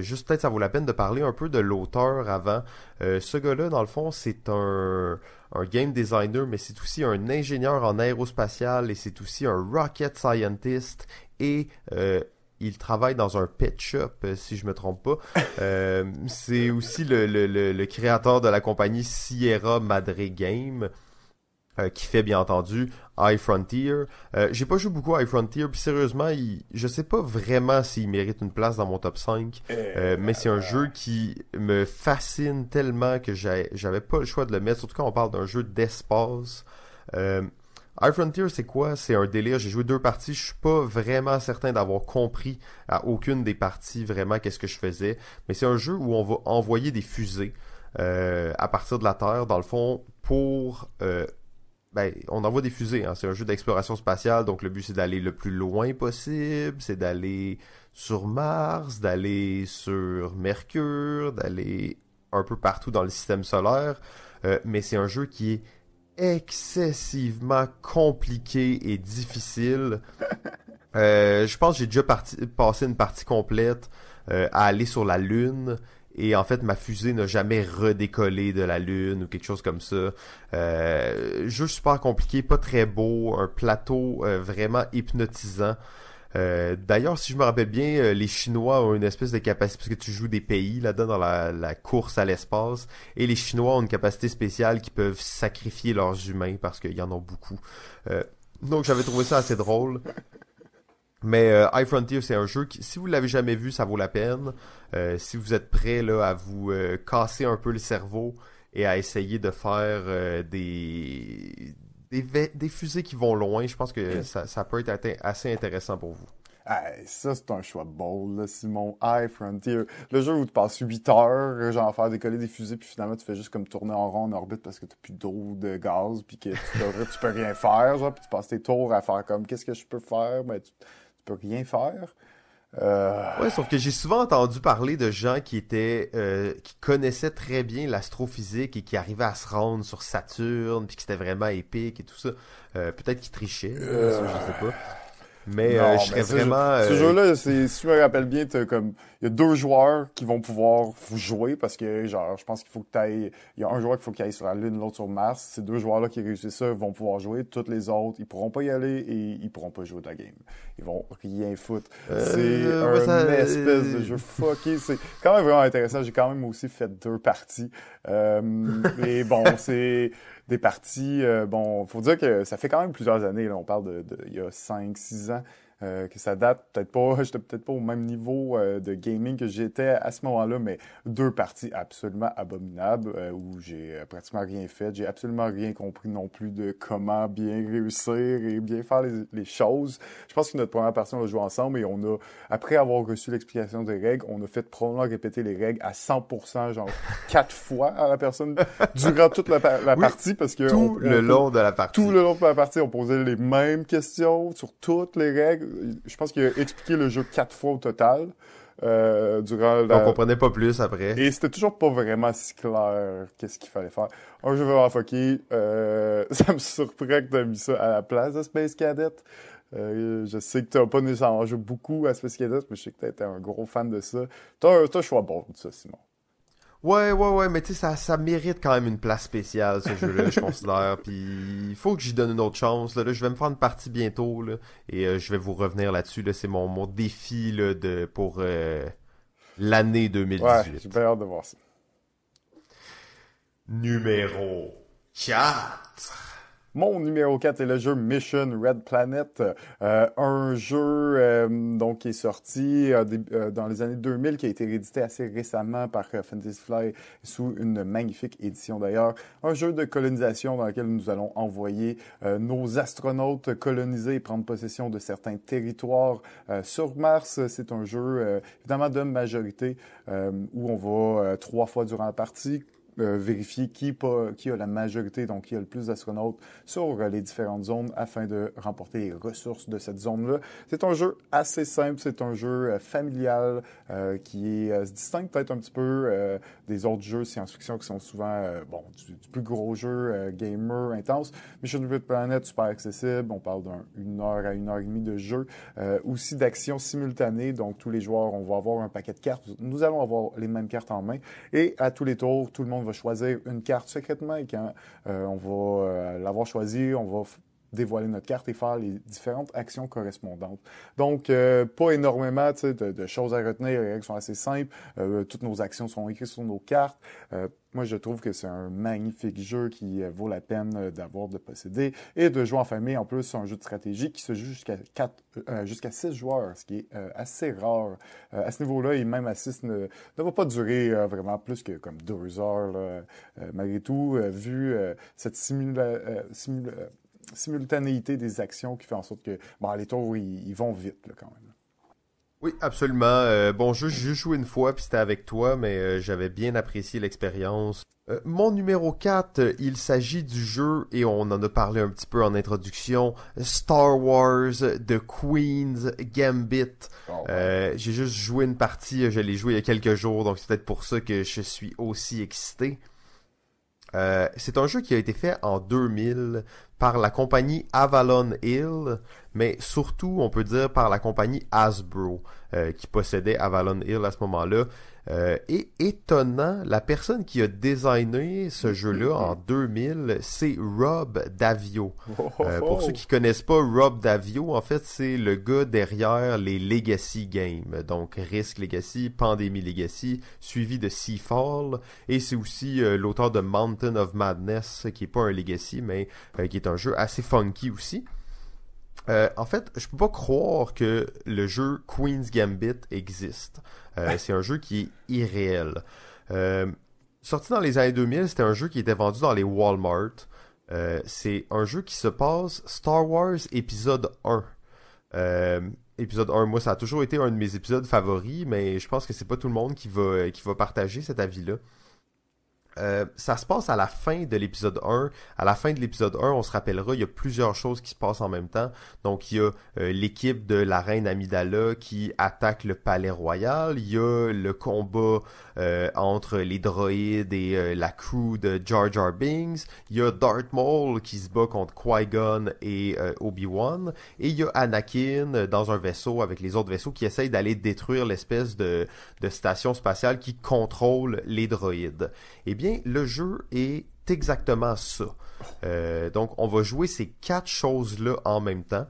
juste peut-être ça vaut la peine de parler un peu de l'auteur avant. ce gars-là, dans le fond, c'est un, un game designer, mais c'est aussi un ingénieur en aérospatial et c'est aussi un rocket scientist et il travaille dans un pet shop, euh, si je me trompe pas. Euh, c'est aussi le, le, le, créateur de la compagnie Sierra Madre Game. qui fait bien entendu High Frontier. J'ai pas joué beaucoup à High Frontier, puis sérieusement, il, je sais pas vraiment s'il mérite une place dans mon top 5, mais c'est un jeu qui me fascine tellement que j'avais pas le choix de le mettre, surtout quand on parle d'un jeu d'espace. High Frontier, c'est quoi? C'est un délire. J'ai joué deux parties. Je suis pas vraiment certain d'avoir compris à aucune des parties vraiment qu'est-ce que je faisais. Mais c'est un jeu où on va envoyer des fusées euh, à partir de la Terre, dans le fond, pour... Euh, ben, on envoie des fusées. Hein. C'est un jeu d'exploration spatiale. Donc le but, c'est d'aller le plus loin possible. C'est d'aller sur Mars, d'aller sur Mercure, d'aller un peu partout dans le système solaire. Euh, mais c'est un jeu qui est excessivement compliqué et difficile. Euh, je pense que j'ai déjà passé une partie complète euh, à aller sur la Lune. Et en fait, ma fusée n'a jamais redécollé de la Lune ou quelque chose comme ça. Euh, jeu super compliqué, pas très beau, un plateau euh, vraiment hypnotisant. Euh, d'ailleurs, si je me rappelle bien, euh, les Chinois ont une espèce de capacité, parce que tu joues des pays là-dedans dans la, course à l'espace, et les Chinois ont une capacité spéciale qui peuvent sacrifier leurs humains parce qu'il y en a beaucoup. Euh, donc j'avais trouvé ça assez drôle. Mais euh, High Frontier, c'est un jeu qui, si vous l'avez jamais vu, ça vaut la peine. si vous êtes prêt là à vous casser un peu le cerveau et à essayer de faire des des, fusées qui vont loin, je pense que ça, peut être assez intéressant pour vous. ça, c'est un choix bold, là, Simon. High Frontier. Le jeu où tu passes 8 heures, genre, à faire décoller des fusées, puis finalement, tu fais juste comme tourner en rond en orbite parce que t'as plus d'eau, de gaz, puis que tu peux, rien faire, genre, puis tu passes tes tours à faire comme, qu'est-ce que je peux faire? Ben, tu, tu peux rien faire. Euh... Ouais, sauf que j'ai souvent entendu parler de gens qui étaient euh, qui connaissaient très bien l'astrophysique et qui arrivaient à se rendre sur Saturne puis qui c'était vraiment épique et tout ça. Euh, peut-être qu'ils trichaient, je sais pas. Mais euh, je serais vraiment. Ce, jeu-là, si je me rappelle bien, comme il y a deux joueurs qui vont pouvoir jouer parce que genre je pense qu'il faut que tu ailles. Il y a un joueur qu'il faut qu'il aille sur la Lune, l'autre sur Mars. Ces deux joueurs-là qui réussissent ça vont pouvoir jouer. Toutes les autres, ils pourront pas y aller et ils pourront pas jouer de la game. Ils vont rien foutre. Euh, c'est un espèce de jeu fucké. C'est quand même vraiment intéressant. J'ai quand même aussi fait deux parties. Euh, et bon, c'est des parties. Euh, bon, faut dire que ça fait quand même plusieurs années. Là, on parle de, de il y a 5, 6 ans. Euh, que ça date peut-être pas, j'étais peut-être pas au même niveau euh, de gaming que j'étais à ce moment-là, mais deux parties absolument abominables euh, où j'ai pratiquement rien fait, j'ai absolument rien compris non plus de comment bien réussir et bien faire les, choses. Je pense que notre première partie on a joué ensemble et on a, après avoir reçu l'explication des règles, on a fait probablement répéter les règles à 100%, genre quatre fois à la personne durant toute la, partie parce que tout le long de la partie, tout le long de la partie, on posait les mêmes questions sur toutes les règles je pense qu'il a expliqué le jeu quatre fois au total. Euh, durant la... On comprenait pas plus après. Et c'était toujours pas vraiment si clair qu'est-ce qu'il fallait faire. Un jeu vraiment fucké. Euh, ça me surprend que t'as mis ça à la place de Space Cadet. Euh, je sais que t'as pas nécessairement joué beaucoup à Space Cadet, mais je sais que t'étais un gros fan de ça. T'as un choix bon de ça, Simon. Ouais, ouais, ouais, mais tu sais, ça, ça mérite quand même une place spéciale, ce jeu-là, je considère. Puis il faut que j'y donne une autre chance. Là, je vais me faire une partie bientôt, là, et euh, je vais vous revenir là-dessus. Là, c'est mon, mon défi là, de, pour euh, l'année 2018. Ouais, j'ai hâte de voir ça. Numéro 4. Mon numéro 4 est le jeu Mission Red Planet, euh, un jeu euh, donc qui est sorti euh, dans les années 2000, qui a été réédité assez récemment par Fantasy Fly sous une magnifique édition d'ailleurs. Un jeu de colonisation dans lequel nous allons envoyer nos astronautes coloniser et prendre possession de certains territoires sur Mars. C'est un jeu évidemment de majorité où on va trois fois durant la partie vérifier qui, qui, a la majorité, donc qui a le plus d'astronautes sur euh, les différentes zones afin de remporter les ressources de cette zone-là. C'est un jeu assez simple, c'est un jeu euh, familial qui est, se distingue peut-être un petit peu des autres jeux science-fiction qui sont souvent bon du, plus gros jeu gamer intense. Mission Red Planet, super accessible, on parle d'une heure à une heure et demie de jeu. aussi d'action simultanée, donc tous les joueurs, on va avoir un paquet de cartes. Nous allons avoir les mêmes cartes en main et à tous les tours, tout le monde va choisir une carte secrètement et quand euh, on va euh, l'avoir choisie, on va dévoiler notre carte et faire les différentes actions correspondantes. Donc, euh, pas énormément de, de, choses à retenir. Les règles sont assez simples. Euh, toutes nos actions sont écrites sur nos cartes. Euh, moi, je trouve que c'est un magnifique jeu qui vaut la peine d'avoir, de posséder et de jouer en famille. En plus, c'est un jeu de stratégie qui se joue jusqu'à 4, jusqu'à 6 joueurs, ce qui est assez rare. à ce niveau-là, et même à 6 ne, ne va pas durer vraiment plus que comme deux heures, malgré tout, vu cette simula, simula simultanéité des actions qui fait en sorte que bon, les tours, ils, vont vite quand même. Oui, absolument. Euh, bon, jeu, j'ai joué une fois, puis c'était avec toi, mais euh, j'avais bien apprécié l'expérience. Euh, mon numéro 4, il s'agit du jeu, et on en a parlé un petit peu en introduction, Star Wars The Queen's Gambit. Oh, j'ai juste joué une partie, je l'ai joué il y a quelques jours, donc c'est peut-être pour ça que je suis aussi excité. C'est un jeu qui a été fait en 2000 par la compagnie Avalon Hill, mais surtout, on peut dire par la compagnie Hasbro, euh, qui possédait Avalon Hill à ce moment-là. Euh, et étonnant, la personne qui a designé ce jeu-là en 2000, c'est Rob Davio. Euh, pour ceux qui connaissent pas Rob Davio, en fait, c'est le gars derrière les Legacy Games. Donc Risk Legacy, Pandemic Legacy, suivi de Seafall. Et c'est aussi l'auteur de Mountain of Madness, qui est pas un Legacy, mais qui est un jeu assez funky aussi. Euh, en fait, je peux pas croire que le jeu Queen's Gambit existe. Euh, c'est un jeu qui est irréel. Euh, sorti dans les années 2000, c'était un jeu qui était vendu dans les Walmart. c'est un jeu qui se passe Star Wars épisode 1. épisode 1, moi ça a toujours été un de mes épisodes favoris, mais je pense que c'est pas tout le monde qui va, qui va partager cet avis-là. Euh, ça se passe à la fin de l'épisode 1. À la fin de l'épisode 1, on se rappellera, il y a plusieurs choses qui se passent en même temps. Donc, il y a euh, l'équipe de la reine Amidala qui attaque le palais royal. Il y a le combat euh, entre les droïdes et la crew de Jar Jar Binks. Il y a Darth Maul qui se bat contre Qui-Gon et Obi-Wan. Et il y a Anakin dans un vaisseau avec les autres vaisseaux qui essayent d'aller détruire l'espèce de, de station spatiale qui contrôle les droïdes. Eh bien, le jeu est exactement ça. Euh, donc, on va jouer ces quatre choses-là en même temps.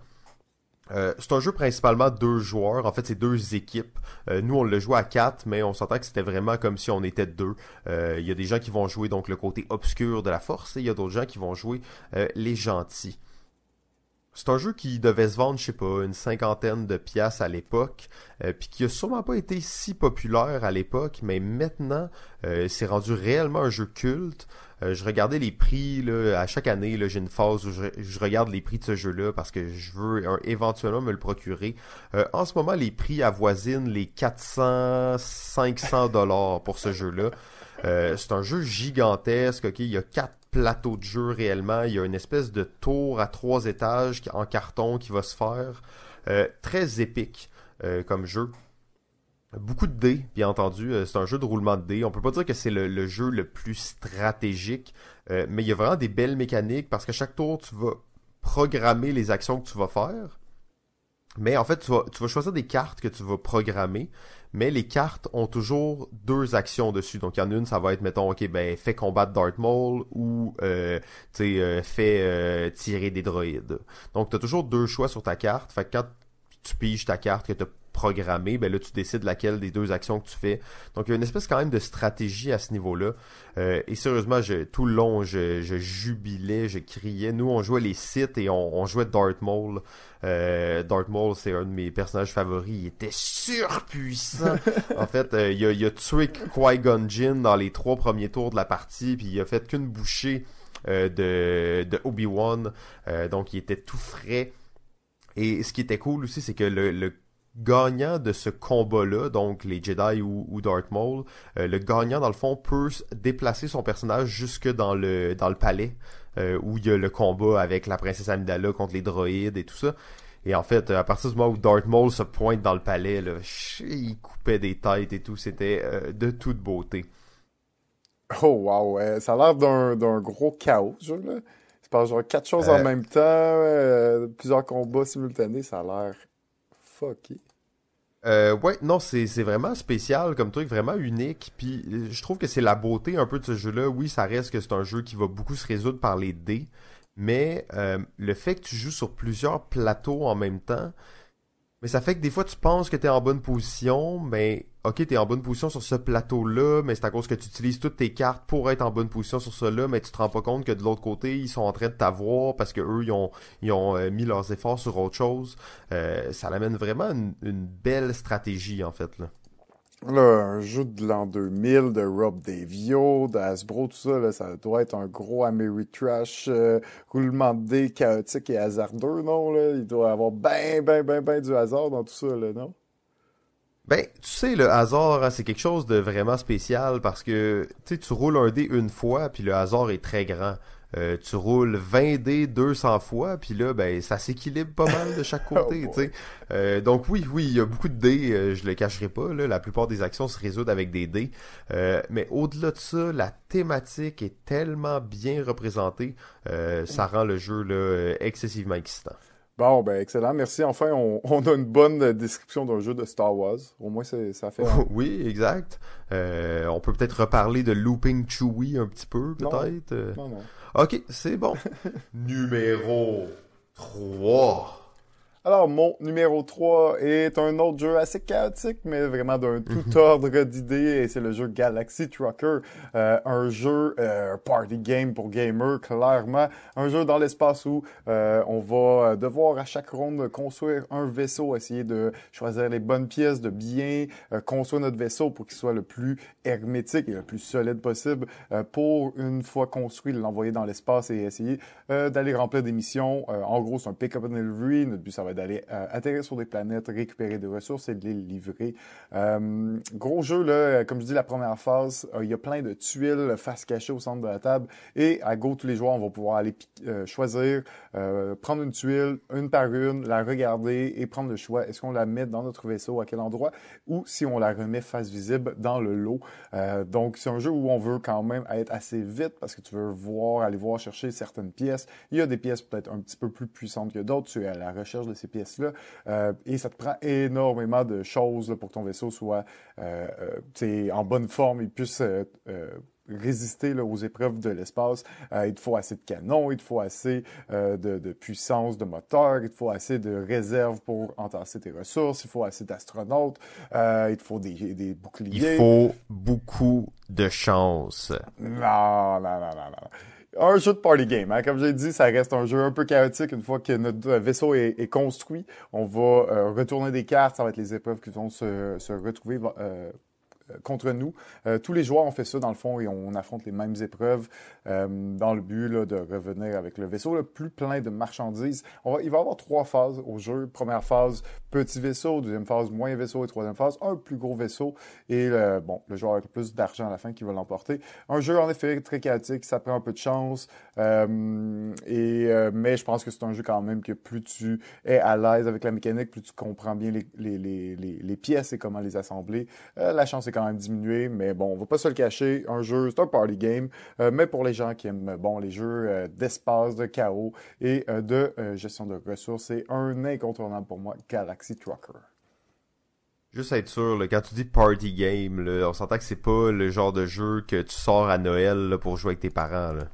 Euh, c'est un jeu principalement deux joueurs. En fait, c'est deux équipes. Euh, nous, on le joue à quatre, mais on s'entend que c'était vraiment comme si on était deux. Il y a des gens qui vont jouer donc le côté obscur de la force et il y a d'autres gens qui vont jouer les gentils. C'est un jeu qui devait se vendre, je sais pas, une cinquantaine de pièces à l'époque, euh, puis qui a sûrement pas été si populaire à l'époque, mais maintenant, euh, c'est rendu réellement un jeu culte. Euh, je regardais les prix là, à chaque année. J'ai une phase où je, regarde les prix de ce jeu-là parce que je veux éventuellement me le procurer. en ce moment, les prix avoisinent les 400-500 dollars pour ce jeu-là. C'est un jeu gigantesque. Ok, il y a quatre plateau de jeu réellement. Il y a une espèce de tour à trois étages en carton qui va se faire. Euh, très épique euh, comme jeu. Beaucoup de dés, bien entendu. Euh, c'est un jeu de roulement de dés. On peut pas dire que c'est le, jeu le plus stratégique, mais il y a vraiment des belles mécaniques parce que chaque tour, tu vas programmer les actions que tu vas faire. Mais en fait, tu vas choisir des cartes que tu vas programmer mais les cartes ont toujours deux actions dessus. Donc il y en a une, ça va être, mettons, ok, ben fais combattre Darth Maul ou euh, tu euh, fais euh, tirer des droïdes. Donc tu as toujours deux choix sur ta carte. Fait que quand tu piges ta carte que tu programmé, ben là tu décides laquelle des deux actions que tu fais. Donc il y a une espèce quand même de stratégie à ce niveau-là. Euh, et sérieusement, je, tout le long, je, jubilais, je criais. Nous, on jouait les sites et on, jouait Darth Maul. Euh, Darth Maul, c'est un de mes personnages favoris. Il était surpuissant. en fait, euh, il, a, il a tué Qui-Gon Jinn dans les trois premiers tours de la partie, puis il a fait qu'une bouchée de, de Obi-Wan. donc il était tout frais. Et ce qui était cool aussi, c'est que le, le gagnant de ce combat-là, donc les Jedi ou, Darth Maul, euh, le gagnant dans le fond peut déplacer son personnage jusque dans le dans le palais euh, où il y a le combat avec la princesse Amidala contre les droïdes et tout ça. Et en fait, à partir du moment où Darth Maul se pointe dans le palais, là, il coupait des têtes et tout, c'était euh, de toute beauté. Oh wow, ça a l'air d'un gros chaos, ce jeu-là. C'est pas genre quatre choses en même temps, plusieurs combats simultanés, ça a l'air fucké. Euh, ouais, non, c'est vraiment spécial comme truc, vraiment unique. Puis euh, je trouve que c'est la beauté un peu de ce jeu-là. Oui, ça reste que c'est un jeu qui va beaucoup se résoudre par les dés, mais euh, le fait que tu joues sur plusieurs plateaux en même temps, mais ça fait que des fois tu penses que tu es en bonne position, mais ok, tu es en bonne position sur ce plateau-là, mais c'est à cause que tu utilises toutes tes cartes pour être en bonne position sur cela, mais tu te rends pas compte que de l'autre côté, ils sont en train de t'avoir parce que eux ils ont, ils ont euh, mis leurs efforts sur autre chose. Euh, ça amène vraiment une, une belle stratégie en fait là. Là, un jeu de l'an 2000 de Rob Davio, d'Asbro, tout ça, là, ça doit être un gros Ameritrash euh, roulement de dés chaotique et hasardeux, non? Il doit avoir ben, ben, ben, ben du hasard dans tout ça, là, non? Ben, tu sais, le hasard, hein, c'est quelque chose de vraiment spécial parce que tu roules un dé une fois, puis le hasard est très grand. Euh, tu roules 20 dés 200 fois, puis là, ben, ça s'équilibre pas mal de chaque côté, Oh sais. Euh, donc oui, oui, il y a beaucoup de dés, euh, je le cacherai pas, là, la plupart des actions se résoudent avec des dés. Euh, mais au-delà de ça, la thématique est tellement bien représentée, ça rend le jeu là, excessivement excitant. Bon, ben, excellent. Merci. Enfin, on, on a une bonne description d'un jeu de Star Wars. Au moins, ça fait... oui, exact. On peut peut-être reparler de Looping Chewie un petit peu, peut-être. Non, non. Ok, c'est bon. Numéro 3. Alors, mon numéro 3 est un autre jeu assez chaotique, mais vraiment d'un tout ordre d'idées, et c'est le jeu Galaxy Trucker. Euh, un jeu euh, party game pour gamers, clairement. Un jeu dans l'espace où euh, on va devoir à chaque ronde construire un vaisseau, essayer de choisir les bonnes pièces, de bien euh, construire notre vaisseau pour qu'il soit le plus hermétique et le plus solide possible euh, pour, une fois construit, l'envoyer dans l'espace et essayer euh, d'aller remplir des missions. Euh, en gros, c'est un pick-up and delivery. Notre but, ça va être d'aller euh, atterrir sur des planètes, récupérer des ressources et de les livrer. Euh, gros jeu, là, comme je dis, la première phase, euh, il y a plein de tuiles face cachées au centre de la table. Et à go, tous les joueurs, on va pouvoir aller choisir, prendre une tuile, une par une, la regarder et prendre le choix. Est-ce qu'on la met dans notre vaisseau, à quel endroit, ou si on la remet face visible dans le lot. Donc, c'est un jeu où on veut quand même être assez vite parce que tu veux voir, aller voir chercher certaines pièces. Il y a des pièces peut-être un petit peu plus puissantes que d'autres. Tu es à la recherche de ces pièces-là. Euh, et ça te prend énormément de choses là, pour que ton vaisseau soit euh, euh, en bonne forme et puisse résister là, aux épreuves de l'espace. Euh, il te faut assez de canons, il te faut assez euh, de, de puissance de moteur, il te faut assez de réserves pour entasser tes ressources, il faut assez d'astronautes, euh, il te faut des, des boucliers. Il faut beaucoup de chance. Non, non, non, non, non. Un jeu de party game, hein. comme j'ai dit, ça reste un jeu un peu chaotique. Une fois que notre vaisseau est, construit, on va euh, retourner des cartes, ça va être les épreuves qui vont se, retrouver euh, contre nous. Euh, tous les joueurs ont fait ça dans le fond et on affronte les mêmes épreuves dans le but de revenir avec le vaisseau le plus plein de marchandises. Il va y avoir trois phases au jeu. Première phase, petit vaisseau. Deuxième phase, moyen vaisseau. Et troisième phase, un plus gros vaisseau. Et le, bon, le joueur avec plus d'argent à la fin qui va l'emporter. Un jeu en effet très chaotique, ça prend un peu de chance. Euh, et, euh, mais je pense que c'est un jeu quand même que plus tu es à l'aise avec la mécanique, plus tu comprends bien les, les, les, les, pièces et comment les assembler, euh, la chance est quand même diminuée. Mais bon, on va pas se le cacher. Un jeu, c'est un party game. Euh, mais pour les gens qui aiment bon les jeux euh, d'espace, de chaos et euh, de gestion de ressources, c'est un incontournable pour moi, Galaxy Trucker. Juste être sûr, là, quand tu dis party game, là, on s'entend que c'est pas le genre de jeu que tu sors à Noël là, pour jouer avec tes parents. Là.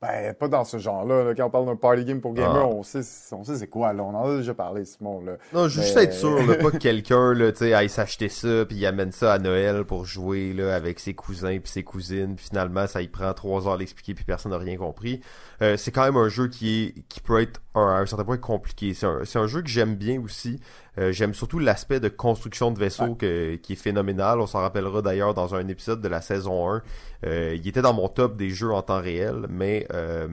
Ben, pas dans ce genre-là. là. Quand on parle d'un party game pour gamer, Ah. on sait, on sait c'est quoi. Là. On en a déjà parlé, Simon. Là. Non, juste Mais- être sûr, pas que quelqu'un aille s'acheter ça, puis il amène ça à Noël pour jouer avec ses cousins puis ses cousines, puis finalement ça y prend trois heures à l'expliquer puis personne n'a rien compris. Euh, c'est quand même un jeu qui est qui peut être à un certain point compliqué. C'est un, c'est un jeu que j'aime bien aussi. Euh, j'aime surtout l'aspect de construction de vaisseau que- qui est phénoménal. On s'en rappellera d'ailleurs dans un épisode de la saison 1. Euh, il était dans mon top des jeux en temps réel, mais euh,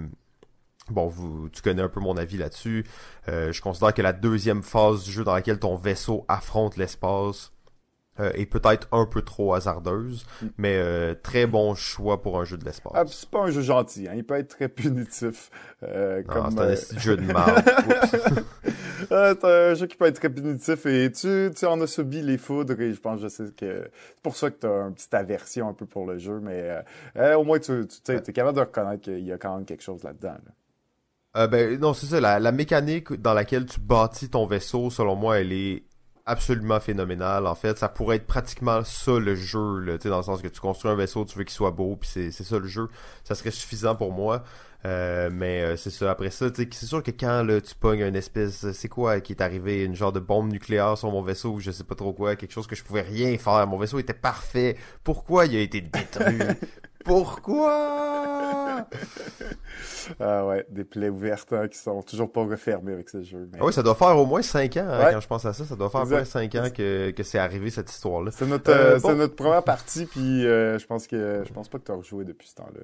Bon, vous, tu connais un peu mon avis là-dessus. Euh, je considère que la deuxième phase du jeu dans laquelle ton vaisseau affronte l'espace euh, est peut-être un peu trop hasardeuse, mais euh, très bon choix pour un jeu de l'espace. Ah, c'est pas un jeu gentil. Hein. Il peut être très punitif. Euh, Ah, comme, c'est un euh, jeu de. Oups. Ah, c'est un jeu qui peut être très punitif et tu, tu en as subi les foudres et je pense je sais que c'est pour ça que tu as une petite aversion un peu pour le jeu, mais euh, au moins tu, tu es capable de reconnaître qu'il y a quand même quelque chose là-dedans. là. Euh, ben non, c'est ça. La, la mécanique dans laquelle tu bâtis ton vaisseau, selon moi, elle est absolument phénoménale. En fait, ça pourrait être pratiquement ça le jeu, là, dans le sens que tu construis un vaisseau, tu veux qu'il soit beau, puis c'est c'est ça le jeu. Ça serait suffisant pour moi. Euh, mais euh, c'est ça. Après ça, c'est sûr que quand là, tu pognes une espèce, c'est quoi qui est arrivé, une genre de bombe nucléaire sur mon vaisseau, je sais pas trop quoi, quelque chose que je pouvais rien faire. Mon vaisseau était parfait. Pourquoi il a été détruit? Pourquoi? Ah ouais, des plaies ouvertes hein, qui sont toujours pas refermées avec ce jeu. Mais... Ah oui, ça doit faire au moins 5 ans hein, quand je pense à ça. Ça doit faire au moins 5 ans que, que c'est arrivé cette histoire-là. C'est notre, euh, notre première partie, puis je pense que je pense pas que tu as rejoué depuis ce temps-là.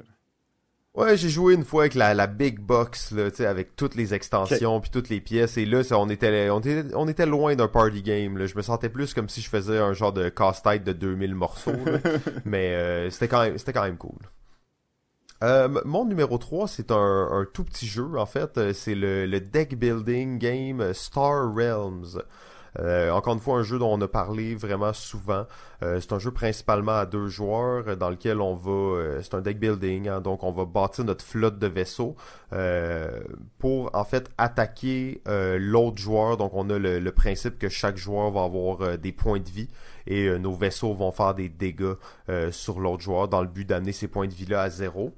Ouais, j'ai joué une fois avec la, la big box, là, tu sais, avec toutes les extensions puis toutes les pièces. Et là, ça, on était, on était, on était loin d'un party game. Là. Je me sentais plus comme si je faisais un genre de casse-tête de 2000 morceaux. Mais euh, c'était quand même, c'était quand même cool. Euh, mon numéro 3, c'est un, un, tout petit jeu, en fait. Euh, c'est le, le deck building game Star Realms. Euh, encore une fois, un jeu dont on a parlé vraiment souvent. Euh, c'est un jeu principalement à deux joueurs euh, dans lequel on va... c'est un deck building, hein, donc on va bâtir notre flotte de vaisseaux pour en fait attaquer l'autre joueur. Donc on a le, le, principe que chaque joueur va avoir des points de vie et nos vaisseaux vont faire des dégâts sur l'autre joueur dans le but d'amener ces points de vie-là à zéro.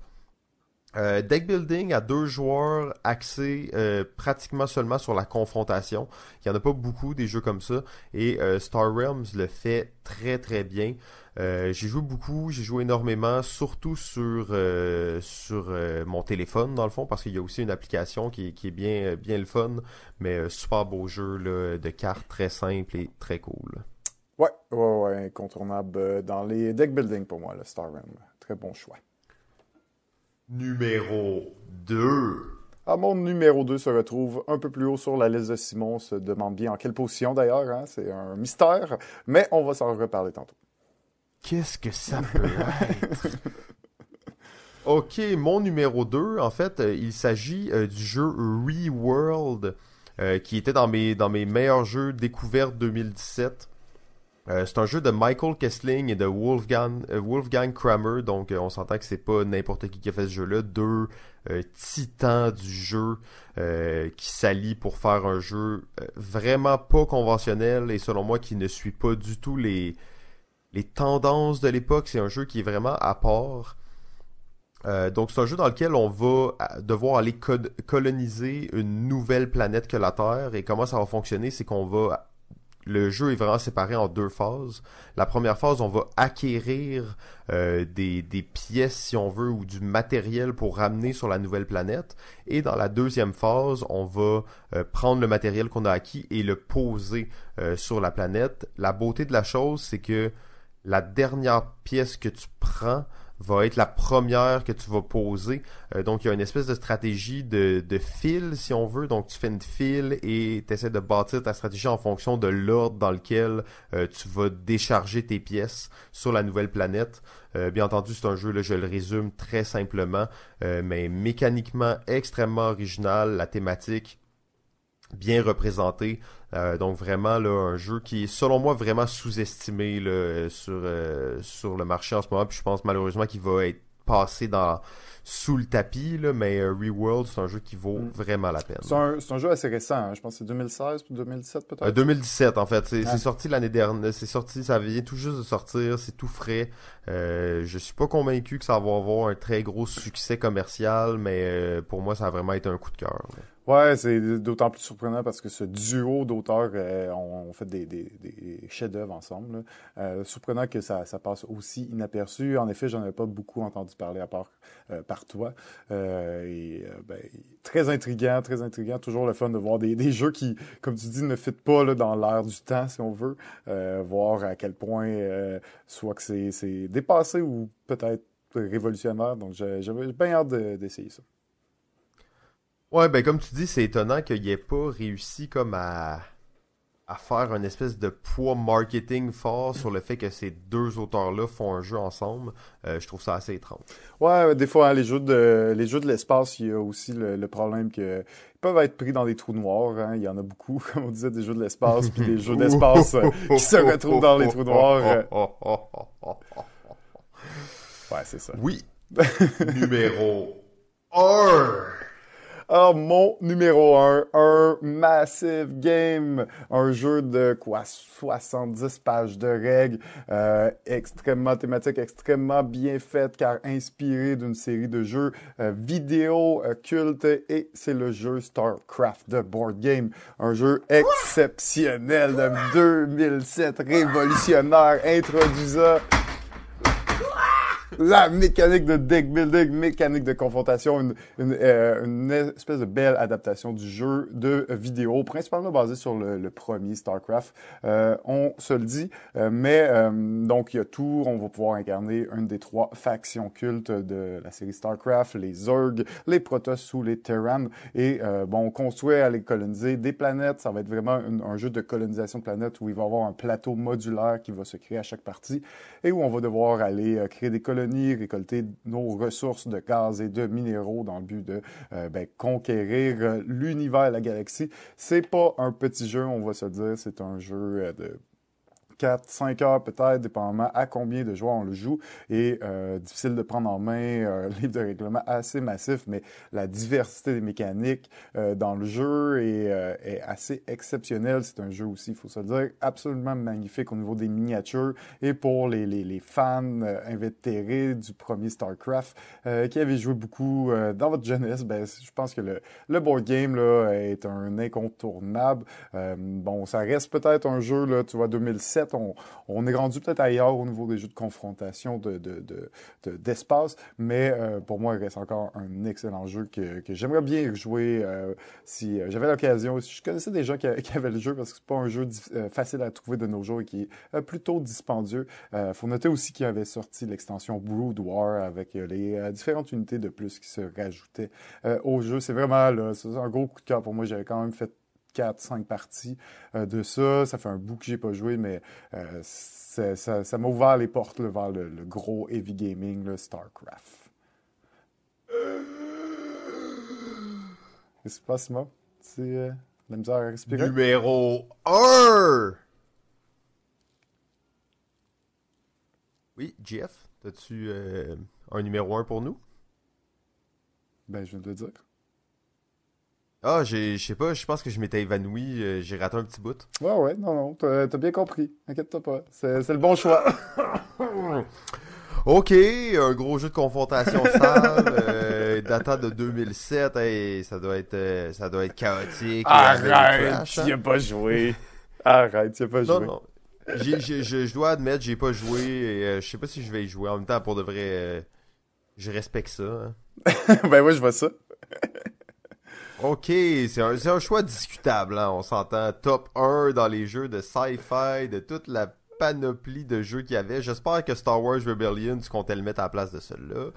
Euh, deck building à deux joueurs axé euh, pratiquement seulement sur la confrontation. Il n'y en a pas beaucoup des jeux comme ça. Et euh, Star Realms le fait très très bien. j'ai joué beaucoup, j'ai joué énormément, surtout sur mon téléphone dans le fond, parce qu'il y a aussi une application qui, est bien bien le fun, mais super beau jeu là, de cartes très simple et très cool. Ouais, ouais, ouais, incontournable dans les deck building pour moi, le Star Realms. Très bon choix numéro 2. Ah, mon numéro 2 se retrouve un peu plus haut sur la liste de Simon. On se demande bien en quelle position d'ailleurs. Hein? C'est un mystère. Mais on va s'en reparler tantôt. Qu'est-ce que ça peut être? ok, mon numéro 2, en fait, euh, il s'agit euh, du jeu ReWorld, euh, qui était dans mes, dans mes meilleurs jeux découvertes 2017. Euh, c'est un jeu de Michael Kessling et de Wolfgang, euh, Kramer, donc euh, on s'entend que c'est pas n'importe qui qui a fait ce jeu-là. Deux titans du jeu qui s'allient pour faire un jeu vraiment pas conventionnel et selon moi qui ne suit pas du tout les, les tendances de l'époque. C'est un jeu qui est vraiment à part. donc c'est un jeu dans lequel on va devoir aller coloniser une nouvelle planète que la Terre et comment ça va fonctionner, c'est qu'on va le jeu est vraiment séparé en deux phases. La première phase, on va acquérir euh, des, pièces, si on veut, ou du matériel pour ramener sur la nouvelle planète. Et dans la deuxième phase, on va euh, prendre le matériel qu'on a acquis et le poser euh, sur la planète. La beauté de la chose, c'est que la dernière pièce que tu prends va être la première que tu vas poser. Euh, donc, il y a une espèce de stratégie de, de fil, si on veut. Donc, tu fais une file et tu essaies de bâtir ta stratégie en fonction de l'ordre dans lequel euh, tu vas décharger tes pièces sur la nouvelle planète. Euh, bien entendu, c'est un jeu, là, je le résume très simplement, mais mécaniquement extrêmement original. La thématique bien représenté. Euh, donc vraiment là un jeu qui est selon moi vraiment sous-estimé sur euh, sur le marché en ce moment. Puis je pense malheureusement qu'il va être passé dans sous le tapis, là, mais euh, ReWorld, c'est un jeu qui vaut mm. vraiment la peine. C'est un, un, jeu assez récent, hein. je pense que c'est 2016 ou 2017 peut-être? 2017 en fait, c'est sorti l'année dernière, c'est sorti, ça vient tout juste de sortir, c'est tout frais. Euh, je suis pas convaincu que ça va avoir un très gros succès commercial, mais pour moi ça a vraiment été un coup de cœur. Ouais, c'est d'autant plus surprenant parce que ce duo d'auteurs euh, ont, fait des, chefs-d'œuvre ensemble. Euh, surprenant que ça, passe aussi inaperçu. En effet, j'en avais pas beaucoup entendu parler à part euh, par toi. Ben, très intriguant, très intriguant. Toujours le fun de voir des, jeux qui, comme tu dis, ne fit pas dans l'air du temps, si on veut. voir à quel point, soit que c'est dépassé ou peut-être révolutionnaire. Donc, j'avais bien hâte d'essayer ça. Ouais, ben comme tu dis, c'est étonnant qu'il ait pas réussi comme à, à faire une espèce de poids marketing fort sur le fait que ces deux auteurs-là font un jeu ensemble. Euh, je trouve ça assez étrange. Ouais, des fois, hein, les jeux de les jeux de l'espace, il y a aussi le, problème que ils peuvent être pris dans des trous noirs. Hein. Il y en a beaucoup, comme on disait, des jeux de l'espace, puis des jeux d'espace euh, qui se retrouvent dans les trous noirs. ouais, c'est ça. Oui. Numéro 1. Oh, mon numéro 1, un Massive Game, un jeu de quoi 70 pages de règles, euh, extrêmement thématique, extrêmement bien fait car inspiré d'une série de jeux euh, vidéo euh, cultes et c'est le jeu StarCraft de Board Game, un jeu exceptionnel de 2007, révolutionnaire, introduisant la mécanique de deck building, mécanique de confrontation, une, une, euh, une, espèce de belle adaptation du jeu de vidéo, principalement basé sur le, le premier StarCraft. Euh, on se le dit, euh, mais euh, donc il y a tout. On va pouvoir incarner une des trois factions cultes de la série StarCraft, les Zerg, les Protoss ou les Terran. Et bon, on construit à les coloniser des planètes. Ça va être vraiment un jeu de colonisation de planètes où il va y avoir un plateau modulaire qui va se créer à chaque partie et où on va devoir aller créer des colonies récolter nos ressources de gaz et de minéraux dans le but de euh, ben, conquérir euh, l'univers, la galaxie. C'est pas un petit jeu, on va se dire, c'est un jeu euh, de 4, 5 heures peut-être, dépendamment à combien de joueurs on le joue. Et euh, difficile de prendre en main, un livre de règlement assez massif, mais la diversité des mécaniques euh, dans le jeu est, euh, est assez exceptionnelle. C'est un jeu aussi, il faut se le dire, absolument magnifique au niveau des miniatures. Et pour les, les, les fans euh, invétérés du premier StarCraft euh, qui avaient joué beaucoup euh, dans votre jeunesse, ben, je pense que le, le board game là, est un incontournable. bon, ça reste peut-être un jeu, là, tu vois, 2007, on, est rendu peut-être ailleurs au niveau des jeux de confrontation de, de, d'espace, mais euh, pour moi, il reste encore un excellent jeu que, j'aimerais bien jouer euh, si j'avais l'occasion. Si je connaissais des gens qui, avaient le jeu, parce que c'est pas un jeu euh, facile à trouver de nos jours et qui est plutôt dispendieux. Il faut noter aussi qu'il avait sorti l'extension Brood War avec les différentes unités de plus qui se rajoutaient au jeu. C'est vraiment un gros coup de cœur pour moi. J'avais quand même fait 4, 5 parties euh, de ça. Ça fait un bout que j'ai pas joué, mais euh, ça, m'a ouvert les portes là, vers le, le, gros heavy gaming, le StarCraft. Qu'est-ce qui se passe, moi? C'est euh, la misère à respirer? Numéro 1! Oui, Jeff, as-tu euh, un numéro 1 pour nous? Ben, je viens de le dire. Ah, je sais pas, je pense que je m'étais évanoui, euh, j'ai raté un petit bout. Ouais, ouais, non, non, t'as as bien compris, inquiète-toi pas, c'est le bon choix. ok, un gros jeu de confrontation sale, euh, datant de 2007, hey, ça doit être, euh, ça doit être chaotique. Arrête, tu y as pas joué. Arrête, tu y as pas joué. Non, non. J je, je dois admettre, j'ai pas joué, et euh, je sais pas si je vais y jouer. En même temps, pour de vrai, euh, je respecte ça. Hein. ben ouais, je vois ça. Ok, c'est un, choix discutable, hein, on s'entend. Top 1 dans les jeux de sci-fi, de toute la panoplie de jeux qu'il y avait. J'espère que Star Wars Rebellion, tu comptais le mettre à la place de celui-là.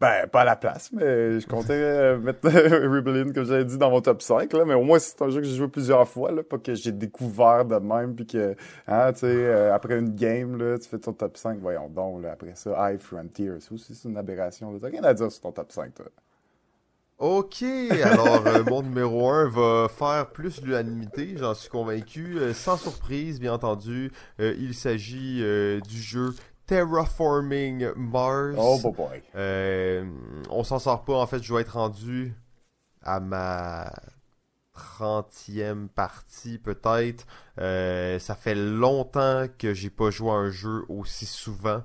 Ben, pas à la place, mais je comptais euh, mettre Rebellion, comme j'avais dit, dans mon top 5, là. Mais au moins, c'est un jeu que j'ai joué plusieurs fois. Pas que j'ai découvert de même, puis que, hein, tu sais, euh, après une game, là, tu fais ton top 5, voyons donc, là. Après ça, High Frontier, c'est aussi une aberration. T'as rien à dire sur ton top 5, toi. Ok, alors euh, mon numéro 1 va faire plus l'unanimité, j'en suis convaincu. Euh, sans surprise, bien entendu, euh, il s'agit du jeu Terraforming Mars. Oh boy. on s'en sort pas, en fait, je dois être rendu à ma 30e partie peut-être. ça fait longtemps que j'ai pas joué à un jeu aussi souvent.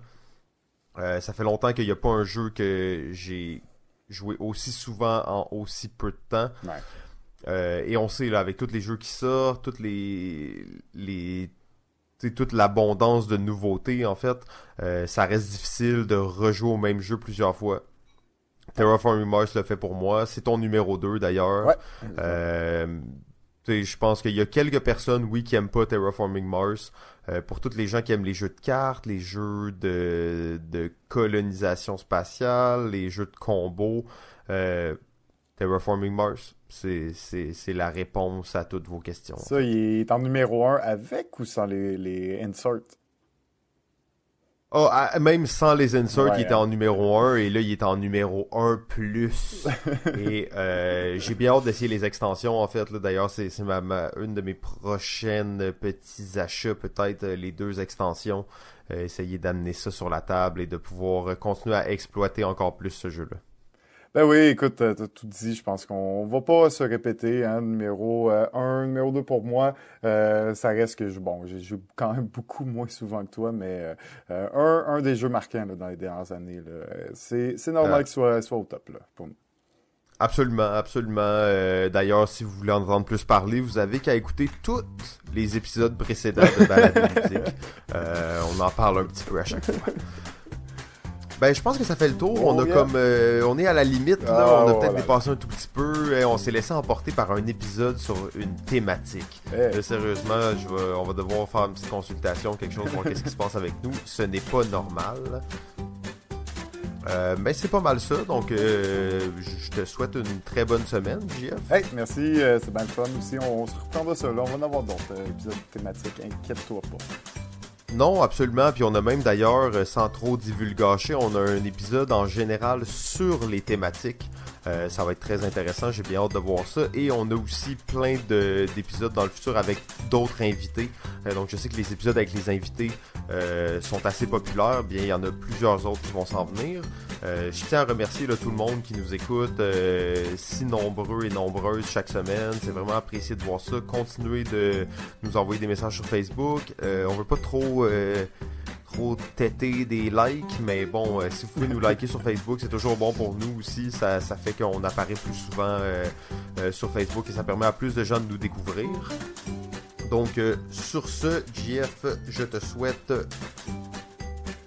ça fait longtemps qu'il n'y a pas un jeu que j'ai jouer aussi souvent en aussi peu de temps. Ouais. Euh, et on sait, là, avec tous les jeux qui sortent, toutes les, les toute l'abondance de nouveautés, en fait, euh, ça reste difficile de rejouer au même jeu plusieurs fois. Terraforming Mars le fait pour moi. C'est ton numéro 2 d'ailleurs. Ouais. Euh, je pense qu'il y a quelques personnes, oui, qui aiment pas Terraforming Mars. Euh, pour toutes les gens qui aiment les jeux de cartes, les jeux de, de colonisation spatiale, les jeux de combo, euh, Terraforming Mars, c'est la réponse à toutes vos questions. Ça, il est en numéro 1 avec ou sans les, les inserts? Oh, même sans les inserts, ouais, il était en numéro 1 et là, il est en numéro 1 plus. et euh, j'ai bien hâte d'essayer les extensions, en fait. D'ailleurs, c'est ma, ma, une de mes prochaines petits achats, peut-être les deux extensions. Euh, essayer d'amener ça sur la table et de pouvoir continuer à exploiter encore plus ce jeu-là. Ben oui, écoute, t'as tout dit. Je pense qu'on va pas se répéter. Hein, numéro 1, numéro 2 pour moi. ça reste que, je, bon, j'ai joué quand même beaucoup moins souvent que toi, mais un, un des jeux marquants dans les dernières années. C'est normal qu'il soit, soit au top là, pour nous. Absolument, absolument. Euh, d'ailleurs, si vous voulez en entendre plus parler, vous avez qu'à écouter tous les épisodes précédents de Balade Musique. Euh, on en parle un petit peu à chaque fois. Ben, je pense que ça fait le tour. on a comme, euh, on est à la limite là. Ah, on a peut-être dépassé un tout petit peu. Et on s'est laissé emporter par un épisode sur une thématique. sérieusement, je vais, on va devoir faire une petite consultation, quelque chose, voir qu'est-ce qui se passe avec nous. Ce n'est pas normal. Euh, mais c'est pas mal ça, donc euh, je te souhaite une très bonne semaine, JF. Hey, merci, euh, c'est bien le fun aussi. On, se reprendra ça là, on va en avoir d'autres épisodes thématiques, inquiète-toi pas. Non, absolument. Puis on a même d'ailleurs, sans trop divulgacher, on a un épisode en général sur les thématiques. Euh, ça va être très intéressant, j'ai bien hâte de voir ça. Et on a aussi plein d'épisodes dans le futur avec d'autres invités. Euh, donc je sais que les épisodes avec les invités euh, sont assez populaires. Bien, il y en a plusieurs autres qui vont s'en venir. je tiens à remercier tout le monde qui nous écoute, si nombreux et nombreuses chaque semaine. C'est vraiment apprécié de voir ça. Continuez de nous envoyer des messages sur Facebook. on veut pas trop trop têter des likes, mais bon, euh, si vous pouvez nous liker sur Facebook, c'est toujours bon pour nous aussi. Ça, ça fait qu'on apparaît plus souvent euh, euh, sur Facebook et ça permet à plus de gens de nous découvrir. Donc, sur ce, JF, je te souhaite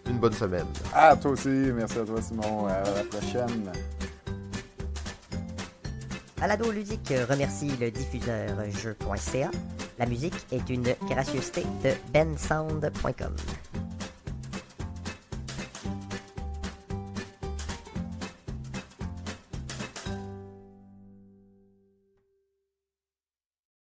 une bonne semaine. Ah, toi aussi. Merci à toi, Simon. À la prochaine. Alado Ludique remercie le diffuseur jeu.ca. La musique est une gracieuseté de bensound.com.